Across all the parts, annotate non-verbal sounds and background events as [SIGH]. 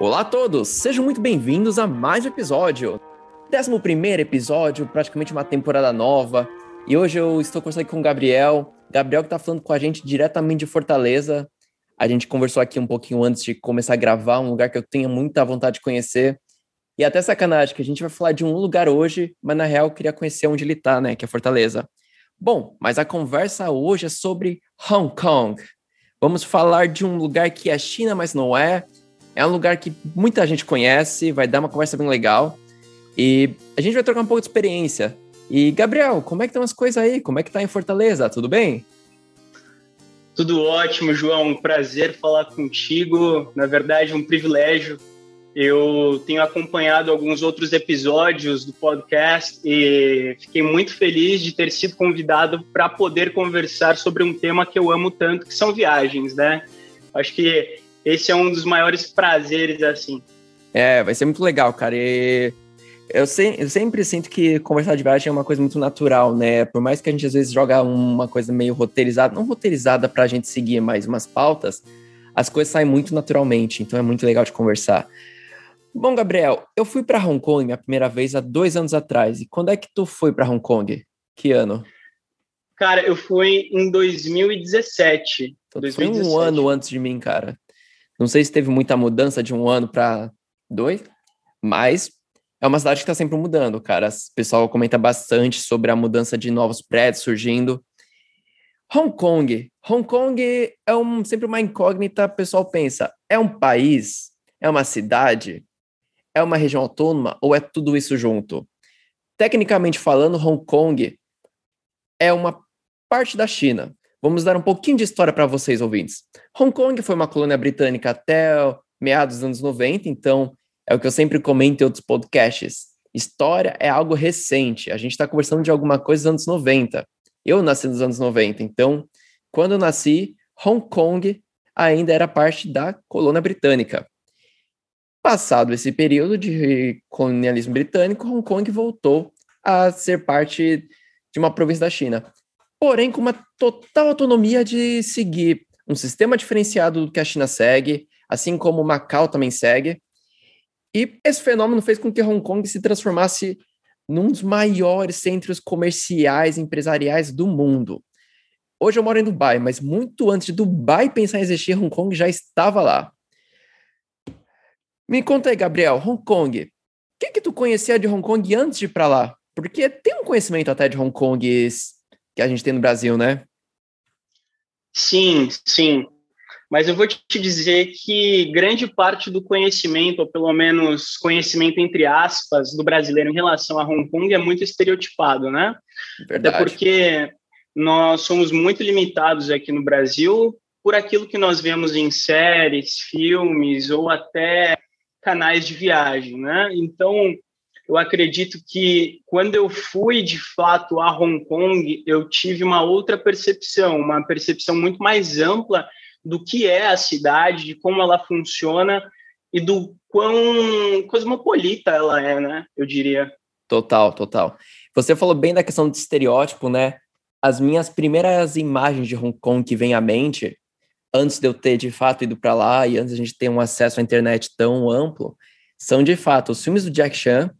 Olá a todos, sejam muito bem-vindos a mais um episódio. 11 episódio, praticamente uma temporada nova. E hoje eu estou conversando aqui com o Gabriel. Gabriel que está falando com a gente diretamente de Fortaleza. A gente conversou aqui um pouquinho antes de começar a gravar, um lugar que eu tenho muita vontade de conhecer. E até sacanagem, que a gente vai falar de um lugar hoje, mas na real eu queria conhecer onde ele está, né, que é Fortaleza. Bom, mas a conversa hoje é sobre Hong Kong. Vamos falar de um lugar que é China, mas não é. É um lugar que muita gente conhece, vai dar uma conversa bem legal. E a gente vai trocar um pouco de experiência. E, Gabriel, como é que estão as coisas aí? Como é que tá em Fortaleza? Tudo bem? Tudo ótimo, João. Um prazer falar contigo. Na verdade, um privilégio. Eu tenho acompanhado alguns outros episódios do podcast e fiquei muito feliz de ter sido convidado para poder conversar sobre um tema que eu amo tanto, que são viagens, né? Acho que esse é um dos maiores prazeres, assim. É, vai ser muito legal, cara. E eu, se, eu sempre sinto que conversar de viagem é uma coisa muito natural, né? Por mais que a gente às vezes joga uma coisa meio roteirizada, não roteirizada pra gente seguir mais umas pautas, as coisas saem muito naturalmente, então é muito legal de conversar. Bom, Gabriel, eu fui para Hong Kong minha primeira vez há dois anos atrás. E quando é que tu foi para Hong Kong? Que ano? Cara, eu fui em 2017. Então, 2017. Foi um ano antes de mim, cara. Não sei se teve muita mudança de um ano para dois, mas é uma cidade que está sempre mudando, cara. O pessoal comenta bastante sobre a mudança de novos prédios surgindo. Hong Kong. Hong Kong é um, sempre uma incógnita. O pessoal pensa: é um país? É uma cidade? É uma região autônoma? Ou é tudo isso junto? Tecnicamente falando, Hong Kong é uma parte da China. Vamos dar um pouquinho de história para vocês, ouvintes. Hong Kong foi uma colônia britânica até meados dos anos 90, então é o que eu sempre comento em outros podcasts. História é algo recente. A gente está conversando de alguma coisa dos anos 90. Eu nasci nos anos 90, então, quando eu nasci, Hong Kong ainda era parte da colônia britânica. Passado esse período de colonialismo britânico, Hong Kong voltou a ser parte de uma província da China porém com uma total autonomia de seguir um sistema diferenciado do que a China segue, assim como Macau também segue. E esse fenômeno fez com que Hong Kong se transformasse num dos maiores centros comerciais e empresariais do mundo. Hoje eu moro em Dubai, mas muito antes de Dubai pensar em existir, Hong Kong já estava lá. Me conta aí, Gabriel, Hong Kong. O que, que tu conhecia de Hong Kong antes de ir para lá? Porque tem um conhecimento até de Hong Kong que a gente tem no Brasil, né? Sim, sim. Mas eu vou te dizer que grande parte do conhecimento, ou pelo menos conhecimento entre aspas, do brasileiro em relação a Hong Kong é muito estereotipado, né? Verdade. Até porque nós somos muito limitados aqui no Brasil por aquilo que nós vemos em séries, filmes ou até canais de viagem, né? Então, eu acredito que quando eu fui de fato a Hong Kong, eu tive uma outra percepção, uma percepção muito mais ampla do que é a cidade, de como ela funciona e do quão cosmopolita ela é, né? Eu diria. Total, total. Você falou bem da questão do estereótipo, né? As minhas primeiras imagens de Hong Kong que vem à mente, antes de eu ter de fato ido para lá e antes a gente ter um acesso à internet tão amplo, são de fato os filmes do Jack Chan,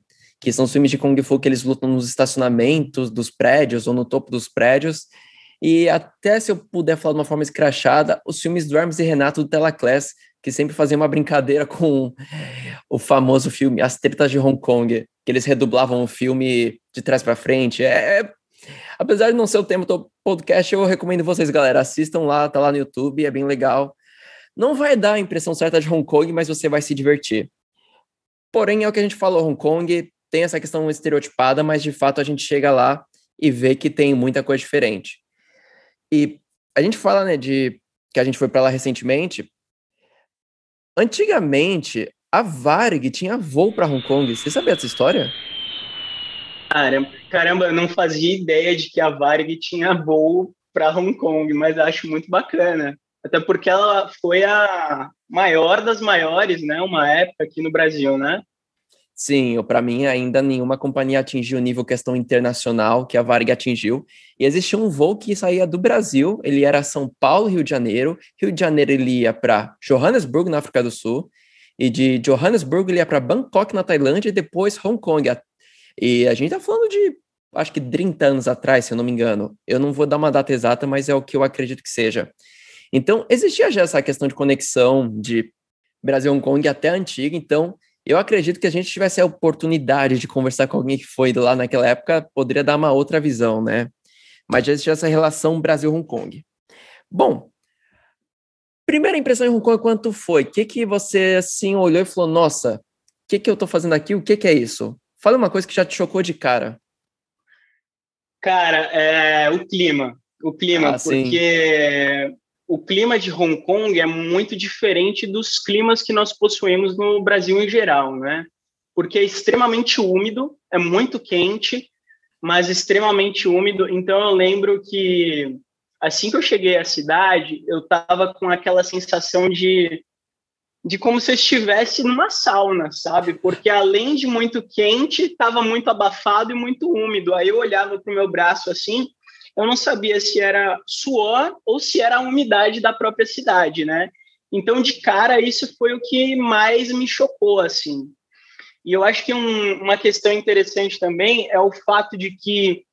que são filmes de Kung Fu que eles lutam nos estacionamentos dos prédios ou no topo dos prédios. E até se eu puder falar de uma forma escrachada, os filmes do Hermes e Renato do Telaclass, que sempre faziam uma brincadeira com o famoso filme As Tretas de Hong Kong, que eles redublavam o filme de trás para frente. É, é, apesar de não ser o tema do podcast, eu recomendo vocês, galera, assistam lá, tá lá no YouTube, é bem legal. Não vai dar a impressão certa de Hong Kong, mas você vai se divertir. Porém, é o que a gente falou, Hong Kong tem essa questão estereotipada, mas de fato a gente chega lá e vê que tem muita coisa diferente. E a gente fala, né, de que a gente foi para lá recentemente. Antigamente, a Varig tinha voo para Hong Kong. Você sabia dessa história? Caramba, caramba, eu não fazia ideia de que a Varig tinha voo para Hong Kong, mas acho muito bacana. Até porque ela foi a maior das maiores, né? Uma época aqui no Brasil, né? Sim, para mim ainda nenhuma companhia atingiu o nível questão internacional que a Varig atingiu. E existia um voo que saía do Brasil, ele era São Paulo, Rio de Janeiro. Rio de Janeiro ele ia para Johannesburg, na África do Sul. e de Johannesburg ele ia para Bangkok, na Tailândia, e depois Hong Kong. E a gente tá falando de, acho que 30 anos atrás, se eu não me engano. Eu não vou dar uma data exata, mas é o que eu acredito que seja. Então, existia já essa questão de conexão de Brasil-Hong Kong até antiga, então eu acredito que a gente tivesse a oportunidade de conversar com alguém que foi lá naquela época, poderia dar uma outra visão, né? Mas já existia essa relação Brasil-Hong Kong. Bom, primeira impressão em Hong Kong, quanto foi? O que, que você, assim, olhou e falou, nossa, o que, que eu tô fazendo aqui? O que, que é isso? Fala uma coisa que já te chocou de cara. Cara, é o clima. O clima, ah, porque sim o clima de Hong Kong é muito diferente dos climas que nós possuímos no Brasil em geral, né? Porque é extremamente úmido, é muito quente, mas extremamente úmido. Então eu lembro que assim que eu cheguei à cidade, eu estava com aquela sensação de de como se eu estivesse numa sauna, sabe? Porque além de muito quente, estava muito abafado e muito úmido. Aí eu olhava para o meu braço assim, eu não sabia se era suor ou se era a umidade da própria cidade, né? Então, de cara, isso foi o que mais me chocou, assim. E eu acho que um, uma questão interessante também é o fato de que,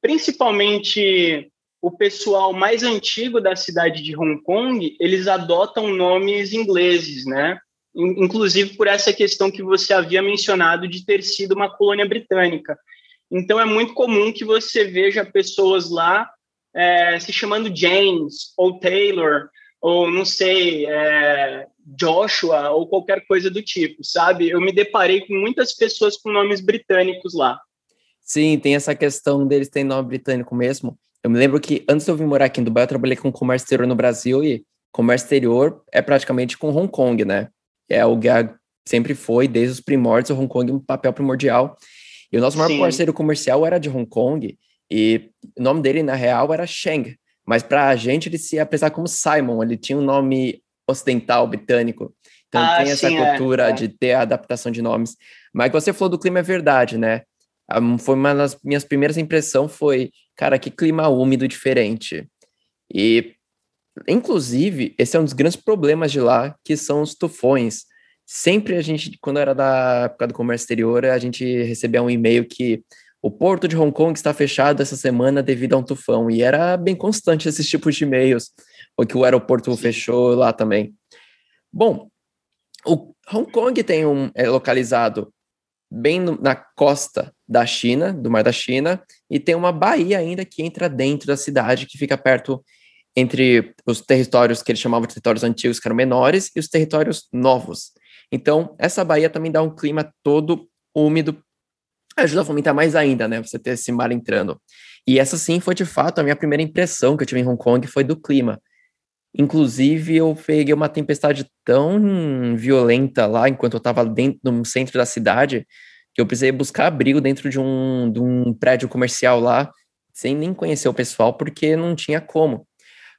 principalmente o pessoal mais antigo da cidade de Hong Kong, eles adotam nomes ingleses, né? Inclusive por essa questão que você havia mencionado de ter sido uma colônia britânica. Então é muito comum que você veja pessoas lá é, se chamando James ou Taylor ou não sei é, Joshua ou qualquer coisa do tipo, sabe? Eu me deparei com muitas pessoas com nomes britânicos lá. Sim, tem essa questão deles terem nome britânico mesmo. Eu me lembro que antes de eu vir morar aqui em Dubai, eu trabalhei com comércio exterior no Brasil e comércio exterior é praticamente com Hong Kong, né? É o que sempre foi, desde os primórdios, o Hong Kong um papel primordial. E o nosso maior Sim. parceiro comercial era de Hong Kong, e o nome dele, na real, era Sheng. Mas para a gente, ele se apresentar como Simon, ele tinha um nome ocidental, britânico. Então ah, tem essa sim, é, cultura é, é. de ter a adaptação de nomes. Mas que você falou do clima é verdade, né? Um, foi uma das minhas primeiras impressões foi, cara, que clima úmido diferente. E, inclusive, esse é um dos grandes problemas de lá, que são os tufões sempre a gente, quando era da época do comércio exterior, a gente recebia um e-mail que o porto de Hong Kong está fechado essa semana devido a um tufão. E era bem constante esses tipos de e-mails, ou que o aeroporto fechou lá também. Bom, o Hong Kong tem um, é localizado bem no, na costa da China, do Mar da China, e tem uma baía ainda que entra dentro da cidade, que fica perto entre os territórios que eles chamavam de territórios antigos, que eram menores, e os territórios novos. Então, essa baía também dá um clima todo úmido, ajuda a fomentar mais ainda, né? Você ter esse mar entrando. E essa sim foi de fato a minha primeira impressão que eu tive em Hong Kong foi do clima. Inclusive, eu peguei uma tempestade tão violenta lá enquanto eu estava dentro no centro da cidade que eu precisei buscar abrigo dentro de um, de um prédio comercial lá, sem nem conhecer o pessoal, porque não tinha como.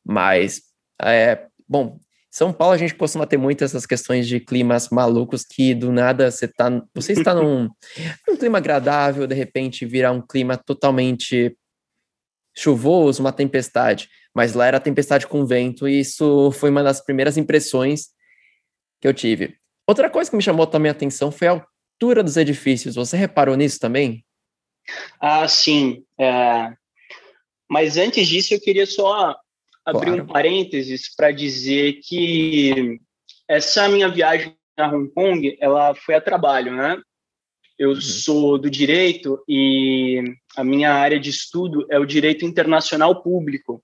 Mas, é, bom, são Paulo a gente costuma ter muitas essas questões de climas malucos que do nada você tá, você está num, [LAUGHS] num clima agradável, de repente virar um clima totalmente chuvoso, uma tempestade. Mas lá era tempestade com vento e isso foi uma das primeiras impressões que eu tive. Outra coisa que me chamou também a atenção foi a altura dos edifícios. Você reparou nisso também? Ah, sim. É... Mas antes disso, eu queria só abrir claro. um parênteses para dizer que essa minha viagem a Hong Kong, ela foi a trabalho, né? Eu uhum. sou do direito e a minha área de estudo é o direito internacional público.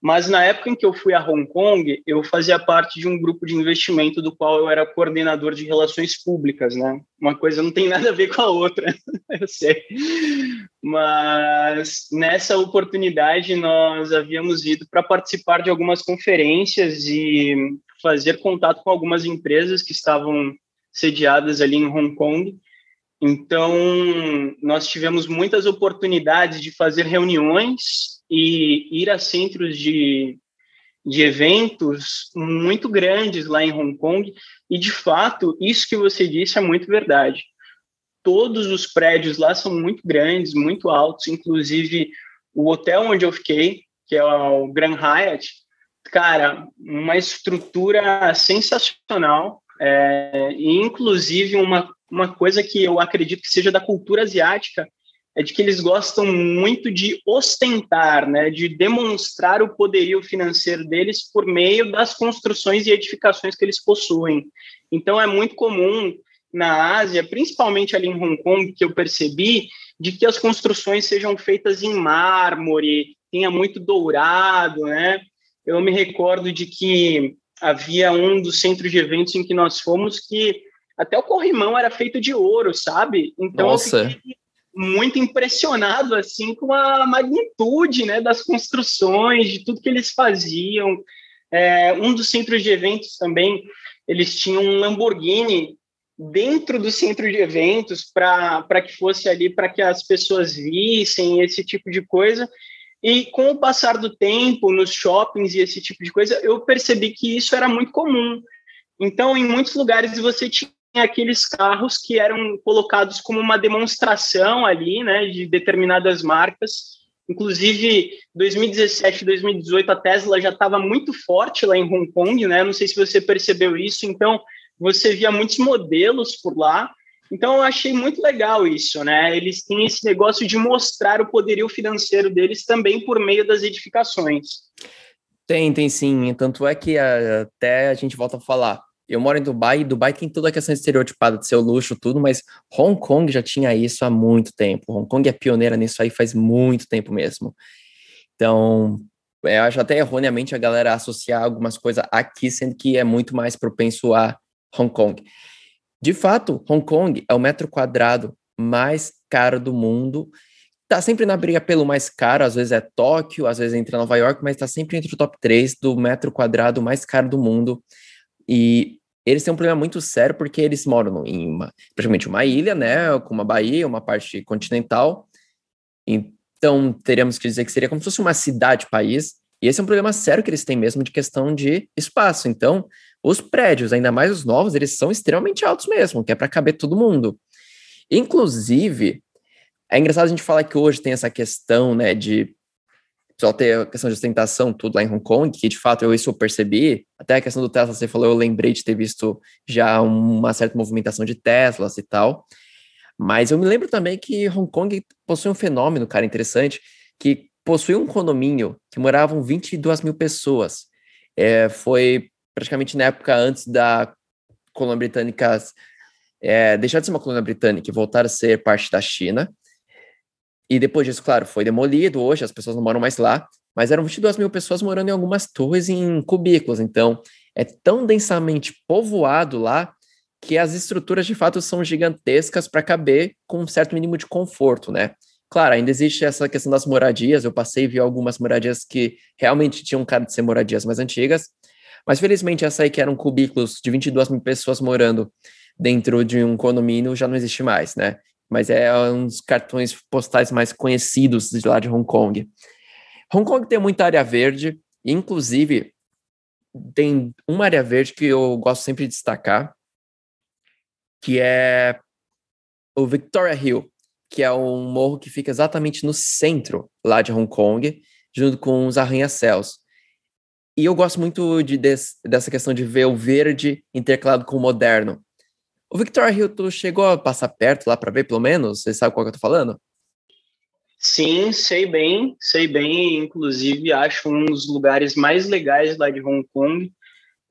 Mas na época em que eu fui a Hong Kong, eu fazia parte de um grupo de investimento do qual eu era coordenador de relações públicas, né? Uma coisa não tem nada a ver com a outra, [LAUGHS] eu sei. Mas nessa oportunidade nós havíamos ido para participar de algumas conferências e fazer contato com algumas empresas que estavam sediadas ali em Hong Kong. Então, nós tivemos muitas oportunidades de fazer reuniões e ir a centros de, de eventos muito grandes lá em Hong Kong. E, de fato, isso que você disse é muito verdade. Todos os prédios lá são muito grandes, muito altos, inclusive o hotel onde eu fiquei, que é o Grand Hyatt, cara, uma estrutura sensacional. É, e, inclusive, uma, uma coisa que eu acredito que seja da cultura asiática é de que eles gostam muito de ostentar, né, de demonstrar o poderio financeiro deles por meio das construções e edificações que eles possuem. Então, é muito comum na Ásia, principalmente ali em Hong Kong, que eu percebi, de que as construções sejam feitas em mármore, tenha muito dourado, né? Eu me recordo de que havia um dos centros de eventos em que nós fomos que até o corrimão era feito de ouro, sabe? Então Nossa. eu fiquei muito impressionado assim com a magnitude, né, das construções, de tudo que eles faziam. É, um dos centros de eventos também, eles tinham um Lamborghini dentro do centro de eventos para que fosse ali para que as pessoas vissem esse tipo de coisa. E com o passar do tempo, nos shoppings e esse tipo de coisa, eu percebi que isso era muito comum. Então, em muitos lugares você tinha aqueles carros que eram colocados como uma demonstração ali, né, de determinadas marcas. Inclusive, 2017, 2018, a Tesla já estava muito forte lá em Hong Kong, né? Não sei se você percebeu isso. Então, você via muitos modelos por lá. Então, eu achei muito legal isso, né? Eles têm esse negócio de mostrar o poderio financeiro deles também por meio das edificações. Tem, tem sim. Tanto é que até a gente volta a falar. Eu moro em Dubai, e Dubai tem toda a questão estereotipada de ser o luxo, tudo, mas Hong Kong já tinha isso há muito tempo. Hong Kong é pioneira nisso aí faz muito tempo mesmo. Então, eu acho até erroneamente a galera associar algumas coisas aqui, sendo que é muito mais propenso a Hong Kong. De fato, Hong Kong é o metro quadrado mais caro do mundo. Tá sempre na briga pelo mais caro, às vezes é Tóquio, às vezes entra Nova York, mas tá sempre entre o top 3 do metro quadrado mais caro do mundo. E eles têm um problema muito sério porque eles moram em uma, praticamente uma ilha, né, com uma baía, uma parte continental. Então, teríamos que dizer que seria como se fosse uma cidade-país. E esse é um problema sério que eles têm mesmo de questão de espaço. Então, os prédios, ainda mais os novos, eles são extremamente altos mesmo, que é para caber todo mundo. Inclusive, é engraçado a gente falar que hoje tem essa questão, né, de só ter a questão de ostentação, tudo lá em Hong Kong, que de fato eu isso eu percebi. Até a questão do Tesla, você falou, eu lembrei de ter visto já uma certa movimentação de Teslas e tal. Mas eu me lembro também que Hong Kong possui um fenômeno, cara, interessante, que possui um condomínio que moravam 22 mil pessoas. É, foi praticamente na época antes da colônia britânica é, deixar de ser uma colônia britânica e voltar a ser parte da China. E depois disso, claro, foi demolido. Hoje as pessoas não moram mais lá, mas eram 22 mil pessoas morando em algumas torres em cubículos. Então, é tão densamente povoado lá que as estruturas de fato são gigantescas para caber com um certo mínimo de conforto, né? Claro, ainda existe essa questão das moradias. Eu passei e vi algumas moradias que realmente tinham cara de ser moradias mais antigas, mas felizmente essa aí que eram cubículos de 22 mil pessoas morando dentro de um condomínio já não existe mais, né? Mas é um dos cartões postais mais conhecidos de lá de Hong Kong. Hong Kong tem muita área verde, inclusive tem uma área verde que eu gosto sempre de destacar, que é o Victoria Hill, que é um morro que fica exatamente no centro lá de Hong Kong, junto com os arranha-céus. E eu gosto muito de, dessa questão de ver o verde intercalado com o moderno. O Victoria Hill, chegou a passar perto lá para ver, pelo menos? Você sabe qual que eu tô falando? Sim, sei bem, sei bem. Inclusive, acho um dos lugares mais legais lá de Hong Kong.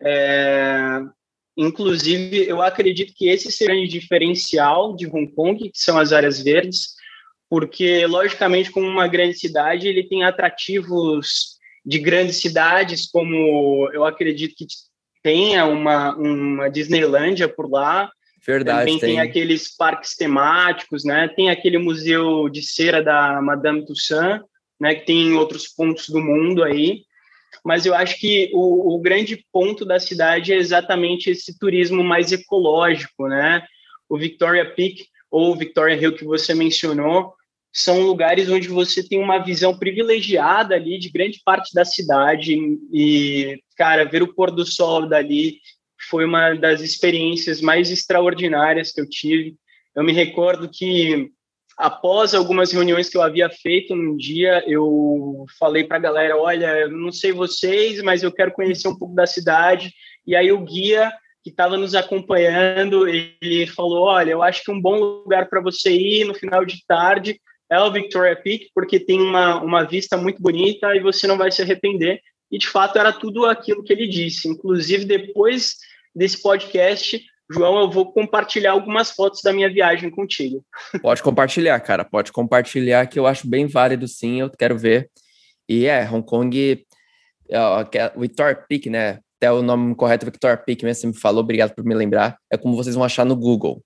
É... Inclusive, eu acredito que esse seja o diferencial de Hong Kong, que são as áreas verdes, porque, logicamente, como uma grande cidade, ele tem atrativos de grandes cidades, como eu acredito que tenha uma, uma Disneylândia por lá. Verdade, Também tem. tem aqueles parques temáticos, né? Tem aquele museu de cera da Madame Tussauds, né? Que tem em outros pontos do mundo aí. Mas eu acho que o, o grande ponto da cidade é exatamente esse turismo mais ecológico, né? O Victoria Peak ou Victoria Hill que você mencionou, são lugares onde você tem uma visão privilegiada ali de grande parte da cidade e, cara, ver o pôr do sol dali foi uma das experiências mais extraordinárias que eu tive. Eu me recordo que após algumas reuniões que eu havia feito num dia, eu falei para a galera, olha, não sei vocês, mas eu quero conhecer um pouco da cidade. E aí o guia que estava nos acompanhando, ele falou: Olha, eu acho que um bom lugar para você ir no final de tarde é o Victoria Peak, porque tem uma, uma vista muito bonita e você não vai se arrepender. E de fato era tudo aquilo que ele disse. Inclusive, depois desse podcast, João, eu vou compartilhar algumas fotos da minha viagem contigo. Pode compartilhar, cara. Pode compartilhar, que eu acho bem válido, sim. Eu quero ver. E é, Hong Kong, uh, Victoria Peak, né? Até o nome correto, Victoria Peak, mesmo você me falou, obrigado por me lembrar. É como vocês vão achar no Google.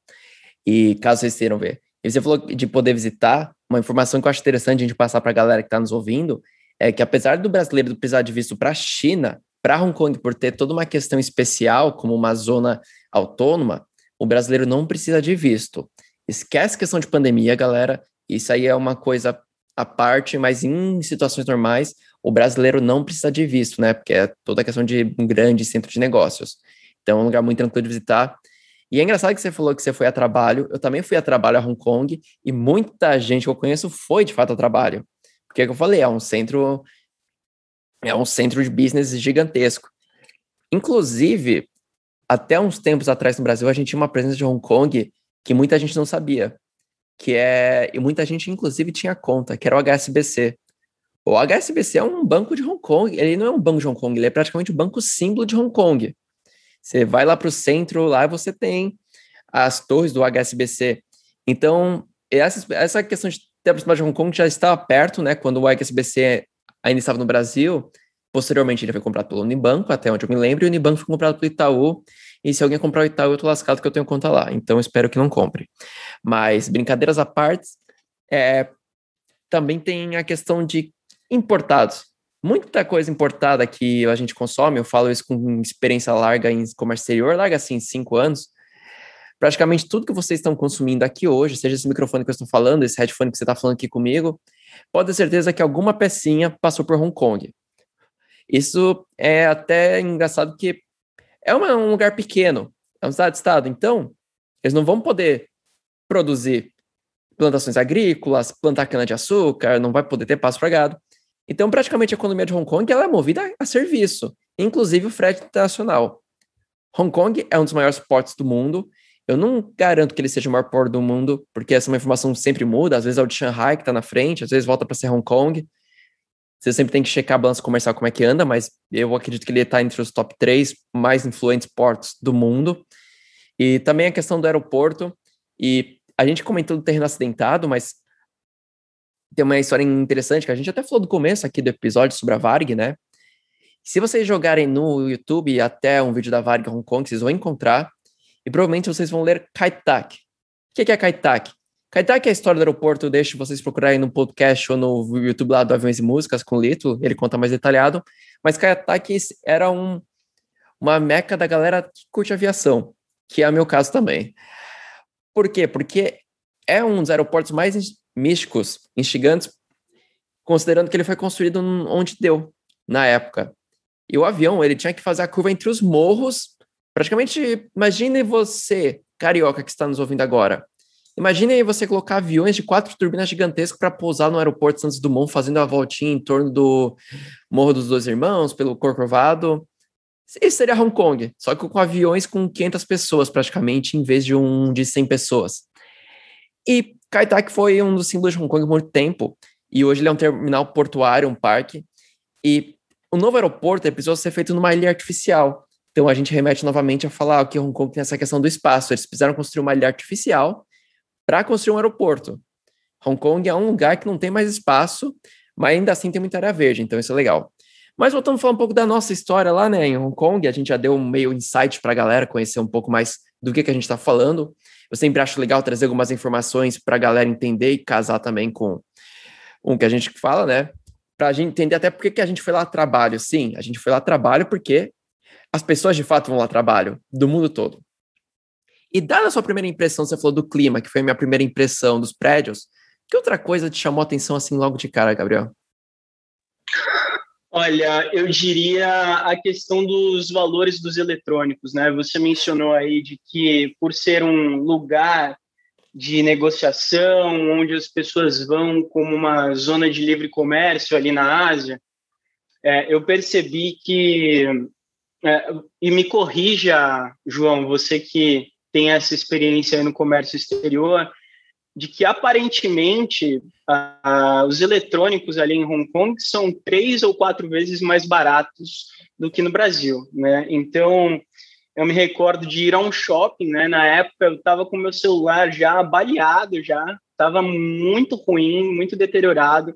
E caso vocês queiram ver. E você falou de poder visitar, uma informação que eu acho interessante a gente passar para a galera que está nos ouvindo, é que apesar do brasileiro precisar de visto para a China, para Hong Kong, por ter toda uma questão especial, como uma zona autônoma, o brasileiro não precisa de visto. Esquece questão de pandemia, galera. Isso aí é uma coisa à parte, mas em situações normais, o brasileiro não precisa de visto, né? Porque é toda a questão de um grande centro de negócios. Então, é um lugar muito tranquilo de visitar. E é engraçado que você falou que você foi a trabalho. Eu também fui a trabalho a Hong Kong e muita gente que eu conheço foi de fato a trabalho. Porque é que eu falei, é um centro é um centro de business gigantesco. Inclusive, até uns tempos atrás no Brasil, a gente tinha uma presença de Hong Kong que muita gente não sabia, que é e muita gente inclusive tinha conta, que era o HSBC. O HSBC é um banco de Hong Kong, ele não é um banco de Hong Kong, ele é praticamente o um banco símbolo de Hong Kong. Você vai lá para o centro, lá você tem as torres do HSBC. Então, essa, essa questão de ter aproximado de Hong Kong já estava perto, né? Quando o HSBC ainda estava no Brasil. Posteriormente, ele foi comprado pelo Unibanco, até onde eu me lembro, e o Unibanco foi comprado pelo Itaú. E se alguém comprar o Itaú, eu tô lascado que eu tenho conta lá. Então, espero que não compre. Mas, brincadeiras à parte, é, também tem a questão de importados muita coisa importada que a gente consome, eu falo isso com experiência larga em comércio exterior, larga assim, cinco anos. Praticamente tudo que vocês estão consumindo aqui hoje, seja esse microfone que eu estou falando, esse headphone que você está falando aqui comigo, pode ter certeza que alguma pecinha passou por Hong Kong. Isso é até engraçado que é uma, um lugar pequeno, é um estado-estado, então eles não vão poder produzir plantações agrícolas, plantar cana-de-açúcar, não vai poder ter passo para gado. Então, praticamente a economia de Hong Kong ela é movida a serviço, inclusive o frete internacional. Hong Kong é um dos maiores portos do mundo. Eu não garanto que ele seja o maior porto do mundo, porque essa é uma informação sempre muda. Às vezes é o de Shanghai que está na frente, às vezes volta para ser Hong Kong. Você sempre tem que checar a balança comercial como é que anda, mas eu acredito que ele está entre os top três mais influentes portos do mundo. E também a questão do aeroporto. E a gente comentou do terreno acidentado, mas tem uma história interessante que a gente até falou do começo aqui do episódio sobre a Varg, né? Se vocês jogarem no YouTube até um vídeo da Varg Hong Kong, vocês vão encontrar e provavelmente vocês vão ler Kaitak. O que é Kaitak? Kaitak é a história do aeroporto, deixo vocês procurarem no podcast ou no YouTube lá do Aviões e Músicas com o Lito, ele conta mais detalhado. Mas Kaitak era um, uma meca da galera que curte aviação, que é o meu caso também. Por quê? Porque é um dos aeroportos mais místicos, instigantes, considerando que ele foi construído onde deu, na época. E o avião, ele tinha que fazer a curva entre os morros. Praticamente, imagine você, carioca que está nos ouvindo agora. Imagine você colocar aviões de quatro turbinas gigantescas para pousar no aeroporto Santos Dumont, fazendo a voltinha em torno do Morro dos Dois Irmãos, pelo Corcovado. Isso seria Hong Kong, só que com aviões com 500 pessoas praticamente, em vez de um de 100 pessoas. E Kaitak foi um dos símbolos de Hong Kong por muito tempo, e hoje ele é um terminal portuário, um parque, e o novo aeroporto precisou ser feito numa ilha artificial. Então a gente remete novamente a falar que Hong Kong tem essa questão do espaço. Eles precisaram construir uma ilha artificial para construir um aeroporto. Hong Kong é um lugar que não tem mais espaço, mas ainda assim tem muita área verde, então isso é legal. Mas voltando a falar um pouco da nossa história lá, né, em Hong Kong, a gente já deu um meio insight para a galera conhecer um pouco mais do que, que a gente está falando. Eu sempre acho legal trazer algumas informações para a galera entender e casar também com o que a gente fala, né? Para a gente entender até por que a gente foi lá a trabalho. Sim, a gente foi lá a trabalho porque as pessoas de fato vão lá trabalho, do mundo todo. E dada a sua primeira impressão, você falou do clima, que foi a minha primeira impressão dos prédios, que outra coisa te chamou a atenção assim logo de cara, Gabriel? Olha, eu diria a questão dos valores dos eletrônicos, né? Você mencionou aí de que por ser um lugar de negociação, onde as pessoas vão como uma zona de livre comércio ali na Ásia, é, eu percebi que é, e me corrija, João, você que tem essa experiência no comércio exterior, de que aparentemente os eletrônicos ali em Hong Kong são três ou quatro vezes mais baratos do que no Brasil, né? Então, eu me recordo de ir a um shopping, né? Na época eu estava com meu celular já baleado, já estava muito ruim, muito deteriorado.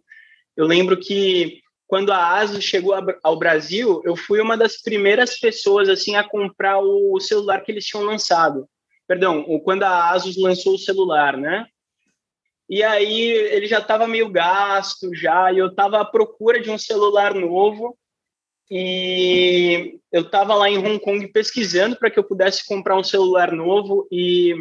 Eu lembro que quando a ASUS chegou ao Brasil, eu fui uma das primeiras pessoas assim a comprar o celular que eles tinham lançado. Perdão, quando a ASUS lançou o celular, né? E aí ele já estava meio gasto já, e eu estava à procura de um celular novo. E eu estava lá em Hong Kong pesquisando para que eu pudesse comprar um celular novo e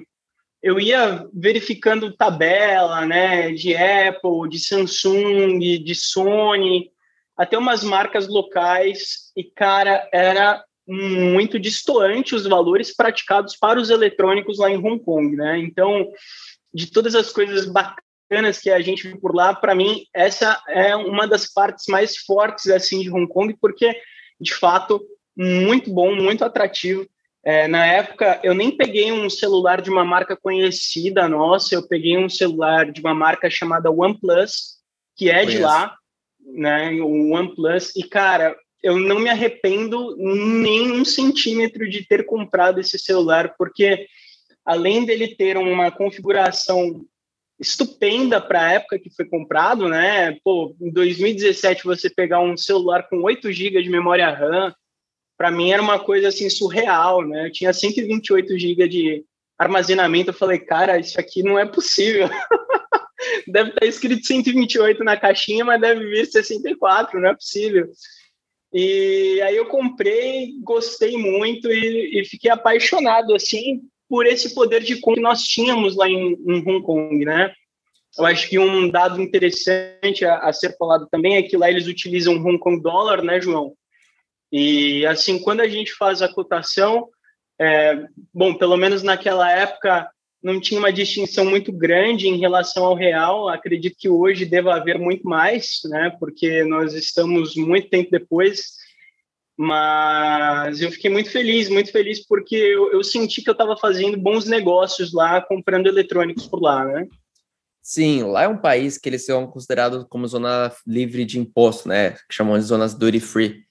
eu ia verificando tabela, né, de Apple, de Samsung, de Sony, até umas marcas locais e cara, era muito distoante os valores praticados para os eletrônicos lá em Hong Kong, né? Então, de todas as coisas bacanas que a gente viu por lá, para mim, essa é uma das partes mais fortes assim de Hong Kong, porque de fato muito bom, muito atrativo. É, na época, eu nem peguei um celular de uma marca conhecida nossa, eu peguei um celular de uma marca chamada OnePlus, que é Conheço. de lá, né? O OnePlus. E, cara, eu não me arrependo nem um centímetro de ter comprado esse celular, porque além dele ter uma configuração estupenda para a época que foi comprado, né? Pô, em 2017 você pegar um celular com 8 GB de memória RAM, para mim era uma coisa assim surreal, né? Eu tinha 128 GB de armazenamento, eu falei, cara, isso aqui não é possível. [LAUGHS] deve estar escrito 128 na caixinha, mas deve vir 64, não é possível. E aí eu comprei, gostei muito e, e fiquei apaixonado assim por esse poder de compra que nós tínhamos lá em, em Hong Kong, né? Eu acho que um dado interessante a, a, ser falado também é que lá eles utilizam Hong Kong dólar, né, João? E assim, quando a gente faz a cotação, é, bom, pelo menos naquela época não tinha uma distinção muito grande em relação ao real. Acredito que hoje deva haver muito mais, né? Porque nós estamos muito tempo depois mas eu fiquei muito feliz, muito feliz porque eu, eu senti que eu estava fazendo bons negócios lá, comprando eletrônicos por lá, né? Sim, lá é um país que eles são considerados como zona livre de imposto, né? Que chamam de zonas duty free.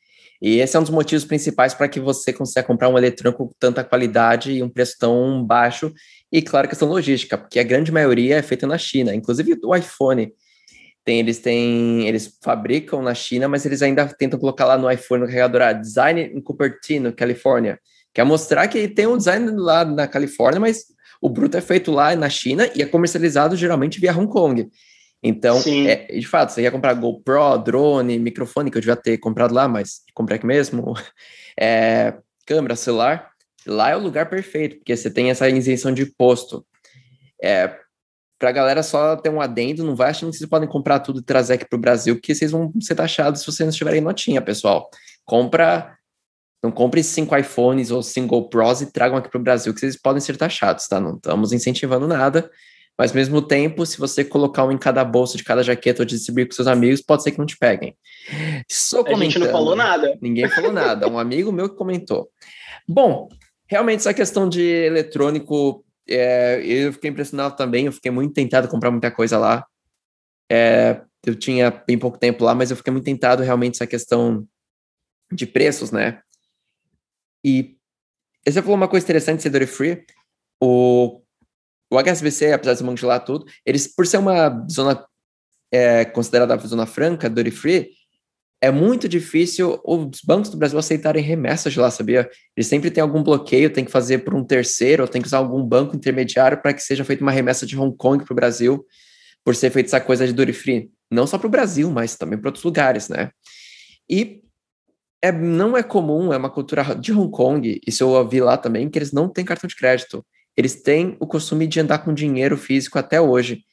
E esse é um dos motivos principais para que você consiga comprar um eletrônico com tanta qualidade e um preço tão baixo. E claro, questão logística, porque a grande maioria é feita na China, inclusive o iPhone tem, eles têm, eles fabricam na China, mas eles ainda tentam colocar lá no iPhone no carregador ah, design em Cupertino, Califórnia. Quer mostrar que tem um design lá na Califórnia, mas o bruto é feito lá na China e é comercializado geralmente via Hong Kong. Então, é, de fato, você quer comprar GoPro, drone, microfone, que eu devia ter comprado lá, mas comprei aqui mesmo, [LAUGHS] é, câmera, celular, lá é o lugar perfeito, porque você tem essa isenção de imposto. É, para a galera só ter um adendo, não vai achando que vocês podem comprar tudo e trazer aqui para o Brasil, porque vocês vão ser taxados se vocês não estiverem notinha, pessoal. Compra, não compre cinco iPhones ou cinco Pros e tragam aqui para o Brasil, que vocês podem ser taxados, tá? Não estamos incentivando nada, mas ao mesmo tempo, se você colocar um em cada bolsa de cada jaqueta ou distribuir com seus amigos, pode ser que não te peguem. Só a gente não falou nada. Ninguém falou nada, um amigo meu que comentou. Bom, realmente essa questão de eletrônico é, eu fiquei impressionado também, eu fiquei muito tentado comprar muita coisa lá. É, eu tinha bem pouco tempo lá, mas eu fiquei muito tentado realmente essa questão de preços, né? E você falou uma coisa interessante, duty free. O, o HSBC, apesar de ser lá tudo, eles, por ser uma zona é, considerada zona franca, duty free, é muito difícil os bancos do Brasil aceitarem remessas de lá, sabia? Eles sempre têm algum bloqueio, tem que fazer por um terceiro, ou tem que usar algum banco intermediário para que seja feita uma remessa de Hong Kong para o Brasil, por ser feita essa coisa de duty free. Não só para o Brasil, mas também para outros lugares, né? E é, não é comum, é uma cultura de Hong Kong, isso eu ouvi lá também, que eles não têm cartão de crédito. Eles têm o costume de andar com dinheiro físico até hoje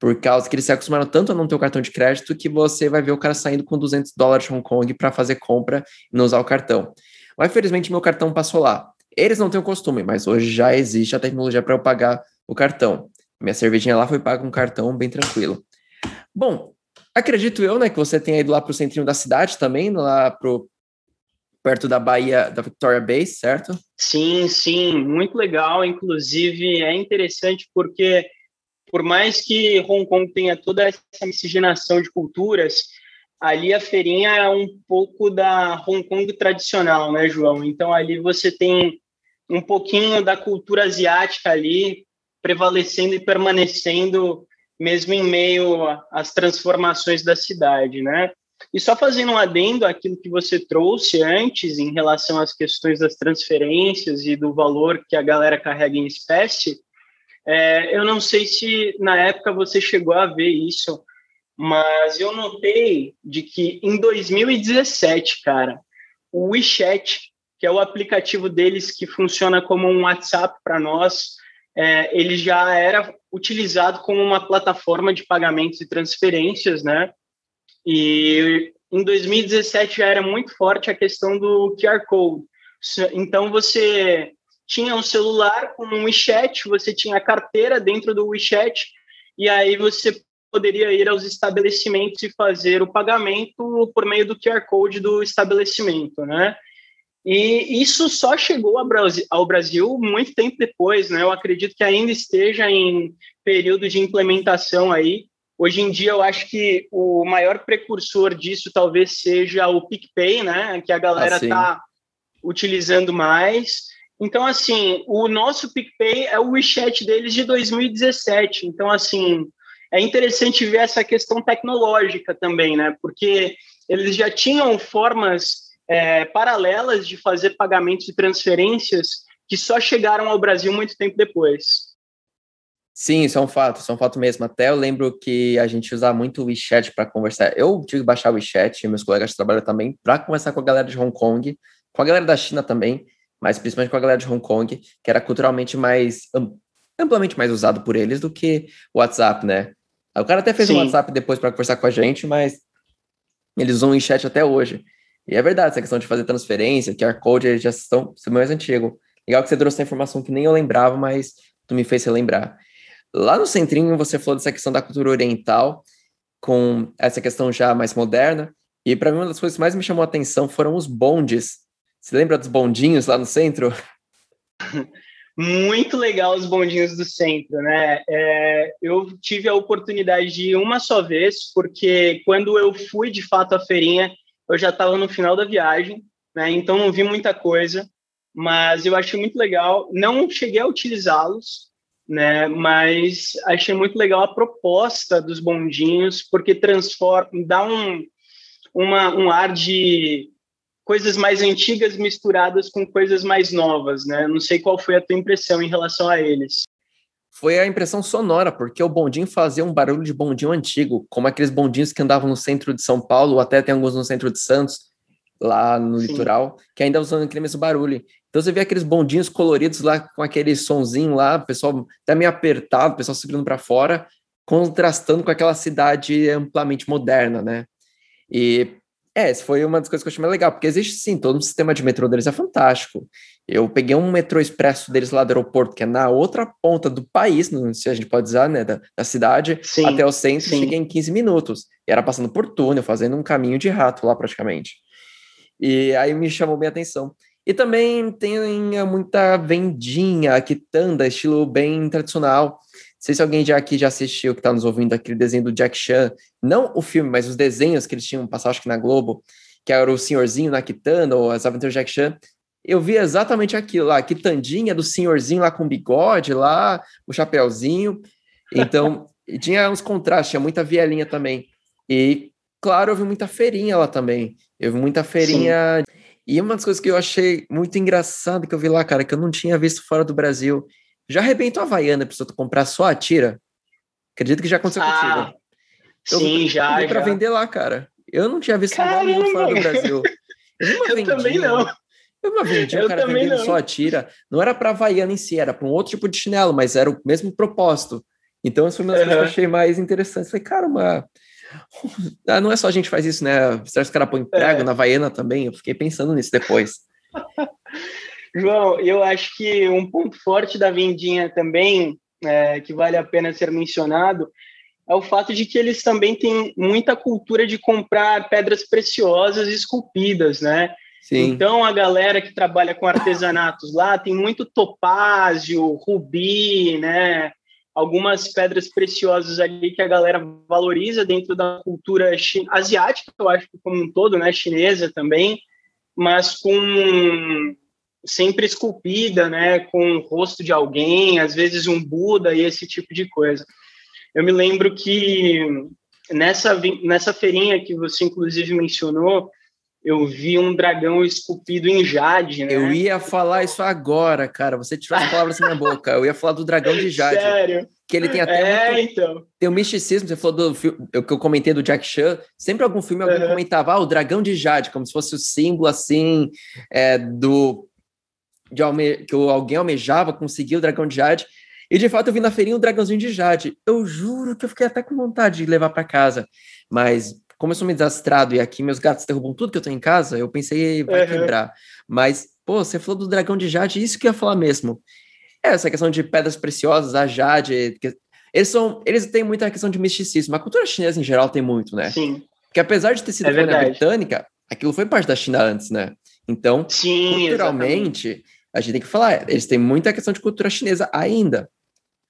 por causa que eles se acostumaram tanto a não ter o cartão de crédito que você vai ver o cara saindo com 200 dólares de Hong Kong para fazer compra e não usar o cartão. Mas infelizmente meu cartão passou lá. Eles não têm o costume, mas hoje já existe a tecnologia para eu pagar o cartão. Minha cervejinha lá foi paga com cartão bem tranquilo. Bom, acredito eu, né, que você tenha ido lá para o centrinho da cidade também, lá pro perto da Bahia, da Victoria Bay, certo? Sim, sim, muito legal. Inclusive, é interessante porque, por mais que Hong Kong tenha toda essa miscigenação de culturas, ali a feirinha é um pouco da Hong Kong tradicional, né, João? Então, ali você tem um pouquinho da cultura asiática ali prevalecendo e permanecendo mesmo em meio às transformações da cidade, né? E só fazendo um adendo àquilo que você trouxe antes em relação às questões das transferências e do valor que a galera carrega em espécie, é, eu não sei se na época você chegou a ver isso, mas eu notei de que em 2017, cara, o WeChat, que é o aplicativo deles que funciona como um WhatsApp para nós, é, ele já era utilizado como uma plataforma de pagamentos e transferências, né? E em 2017 já era muito forte a questão do QR Code. Então você tinha um celular com um WeChat, você tinha a carteira dentro do WeChat, e aí você poderia ir aos estabelecimentos e fazer o pagamento por meio do QR Code do estabelecimento, né? E isso só chegou ao Brasil muito tempo depois, né? Eu acredito que ainda esteja em período de implementação aí. Hoje em dia, eu acho que o maior precursor disso talvez seja o PicPay, né? Que a galera está ah, utilizando mais. Então, assim, o nosso PicPay é o WeChat deles de 2017. Então, assim, é interessante ver essa questão tecnológica também, né? Porque eles já tinham formas é, paralelas de fazer pagamentos e transferências que só chegaram ao Brasil muito tempo depois. Sim, isso é um fato, isso é um fato mesmo. Até eu lembro que a gente usava muito o WeChat para conversar. Eu tive que baixar o WeChat, meus colegas de trabalho também, para conversar com a galera de Hong Kong, com a galera da China também, mas principalmente com a galera de Hong Kong, que era culturalmente mais amplamente mais usado por eles do que o WhatsApp, né? O cara até fez Sim. um WhatsApp depois para conversar com a gente, mas eles usam o WeChat até hoje. E é verdade, essa questão de fazer transferência, QR Code, eles já estão, isso é mais antigo. Legal que você trouxe essa informação que nem eu lembrava, mas tu me fez relembrar. Lá no Centrinho, você falou dessa questão da cultura oriental, com essa questão já mais moderna, e para mim uma das coisas que mais me chamou a atenção foram os bondes. Você lembra dos bondinhos lá no centro? Muito legal os bondinhos do centro, né? É, eu tive a oportunidade de ir uma só vez, porque quando eu fui de fato à feirinha, eu já estava no final da viagem, né? Então não vi muita coisa, mas eu achei muito legal. Não cheguei a utilizá-los, né? Mas achei muito legal a proposta dos bondinhos, porque transforma, dá um, uma, um ar de coisas mais antigas misturadas com coisas mais novas, né? Não sei qual foi a tua impressão em relação a eles. Foi a impressão sonora, porque o bondinho fazia um barulho de bondinho antigo, como aqueles bondinhos que andavam no centro de São Paulo, ou até tem alguns no centro de Santos, lá no Sim. litoral, que ainda usam aquele mesmo barulho. Então você vê aqueles bondinhos coloridos lá com aquele sonzinho lá, o pessoal até meio apertado, o pessoal segurando para fora, contrastando com aquela cidade amplamente moderna, né? E é, essa foi uma das coisas que eu achei mais legal, porque existe sim, todo o sistema de metrô deles é fantástico. Eu peguei um metrô expresso deles lá do aeroporto, que é na outra ponta do país, não sei se a gente pode dizer, né, da, da cidade, sim, até o centro, sim. cheguei em 15 minutos. E era passando por túnel, fazendo um caminho de rato lá praticamente. E aí me chamou bem a atenção. E também tem muita vendinha, quitanda, estilo bem tradicional. Não sei se alguém já aqui já assistiu, que está nos ouvindo, aquele desenho do Jack Chan. Não o filme, mas os desenhos que eles tinham passado, acho que na Globo, que era o senhorzinho na quitanda, ou as aventuras de Jack Chan. Eu vi exatamente aquilo lá, a quitandinha do senhorzinho lá com bigode lá, o chapéuzinho. Então, tinha uns contrastes, tinha muita vielinha também. E, claro, vi muita feirinha lá também. Eu vi muita feirinha... Sim e uma das coisas que eu achei muito engraçado que eu vi lá, cara, que eu não tinha visto fora do Brasil, já arrebentou a Havaiana pra tu comprar só a tira? Acredito que já aconteceu ah, contigo. Eu sim, já. Eu para vender lá, cara. Eu não tinha visto nada fora do Brasil. Eu, [LAUGHS] eu vendinha, também não. Eu uma vendinha, o cara vendendo não. só a tira. Não era pra Havaiana em si, era para um outro tipo de chinelo, mas era o mesmo propósito. Então, isso foi uma das uhum. coisas que eu achei mais interessante. Falei, cara, uma [LAUGHS] não é só a gente faz isso, né? Será que os caras põem prego é. na Havaiana também? Eu fiquei pensando nisso depois. [LAUGHS] João, eu acho que um ponto forte da vendinha também, é, que vale a pena ser mencionado, é o fato de que eles também têm muita cultura de comprar pedras preciosas esculpidas, né? Sim. Então, a galera que trabalha com artesanatos lá tem muito topázio, rubi, né? Algumas pedras preciosas ali que a galera valoriza dentro da cultura asiática, eu acho que como um todo, né? Chinesa também, mas com sempre esculpida, né? Com o rosto de alguém, às vezes um Buda e esse tipo de coisa. Eu me lembro que nessa, nessa feirinha que você inclusive mencionou, eu vi um dragão esculpido em jade, né? Eu ia falar isso agora, cara. Você tirou as palavras da minha boca. Eu ia falar do dragão de jade. Sério? Que ele tem até é, muito... então. Tem o um misticismo, você falou do filme que eu comentei do Jack Chan. Sempre algum filme alguém uhum. comentava, ah, o dragão de jade, como se fosse o símbolo, assim, é, do... De alme... que alguém almejava conseguir o dragão de jade. E, de fato, eu vi na feirinha um dragãozinho de jade. Eu juro que eu fiquei até com vontade de levar para casa. Mas como eu sou meio desastrado e aqui meus gatos derrubam tudo que eu tenho em casa, eu pensei, vai uhum. quebrar. Mas, pô, você falou do dragão de Jade, isso que eu ia falar mesmo. É, essa questão de pedras preciosas, a Jade. Que, eles são. Eles têm muita questão de misticismo. A cultura chinesa em geral tem muito, né? Sim. Porque apesar de ter sido é colônia britânica, aquilo foi parte da China antes, né? Então, Sim, culturalmente, exatamente. a gente tem que falar, eles têm muita questão de cultura chinesa ainda.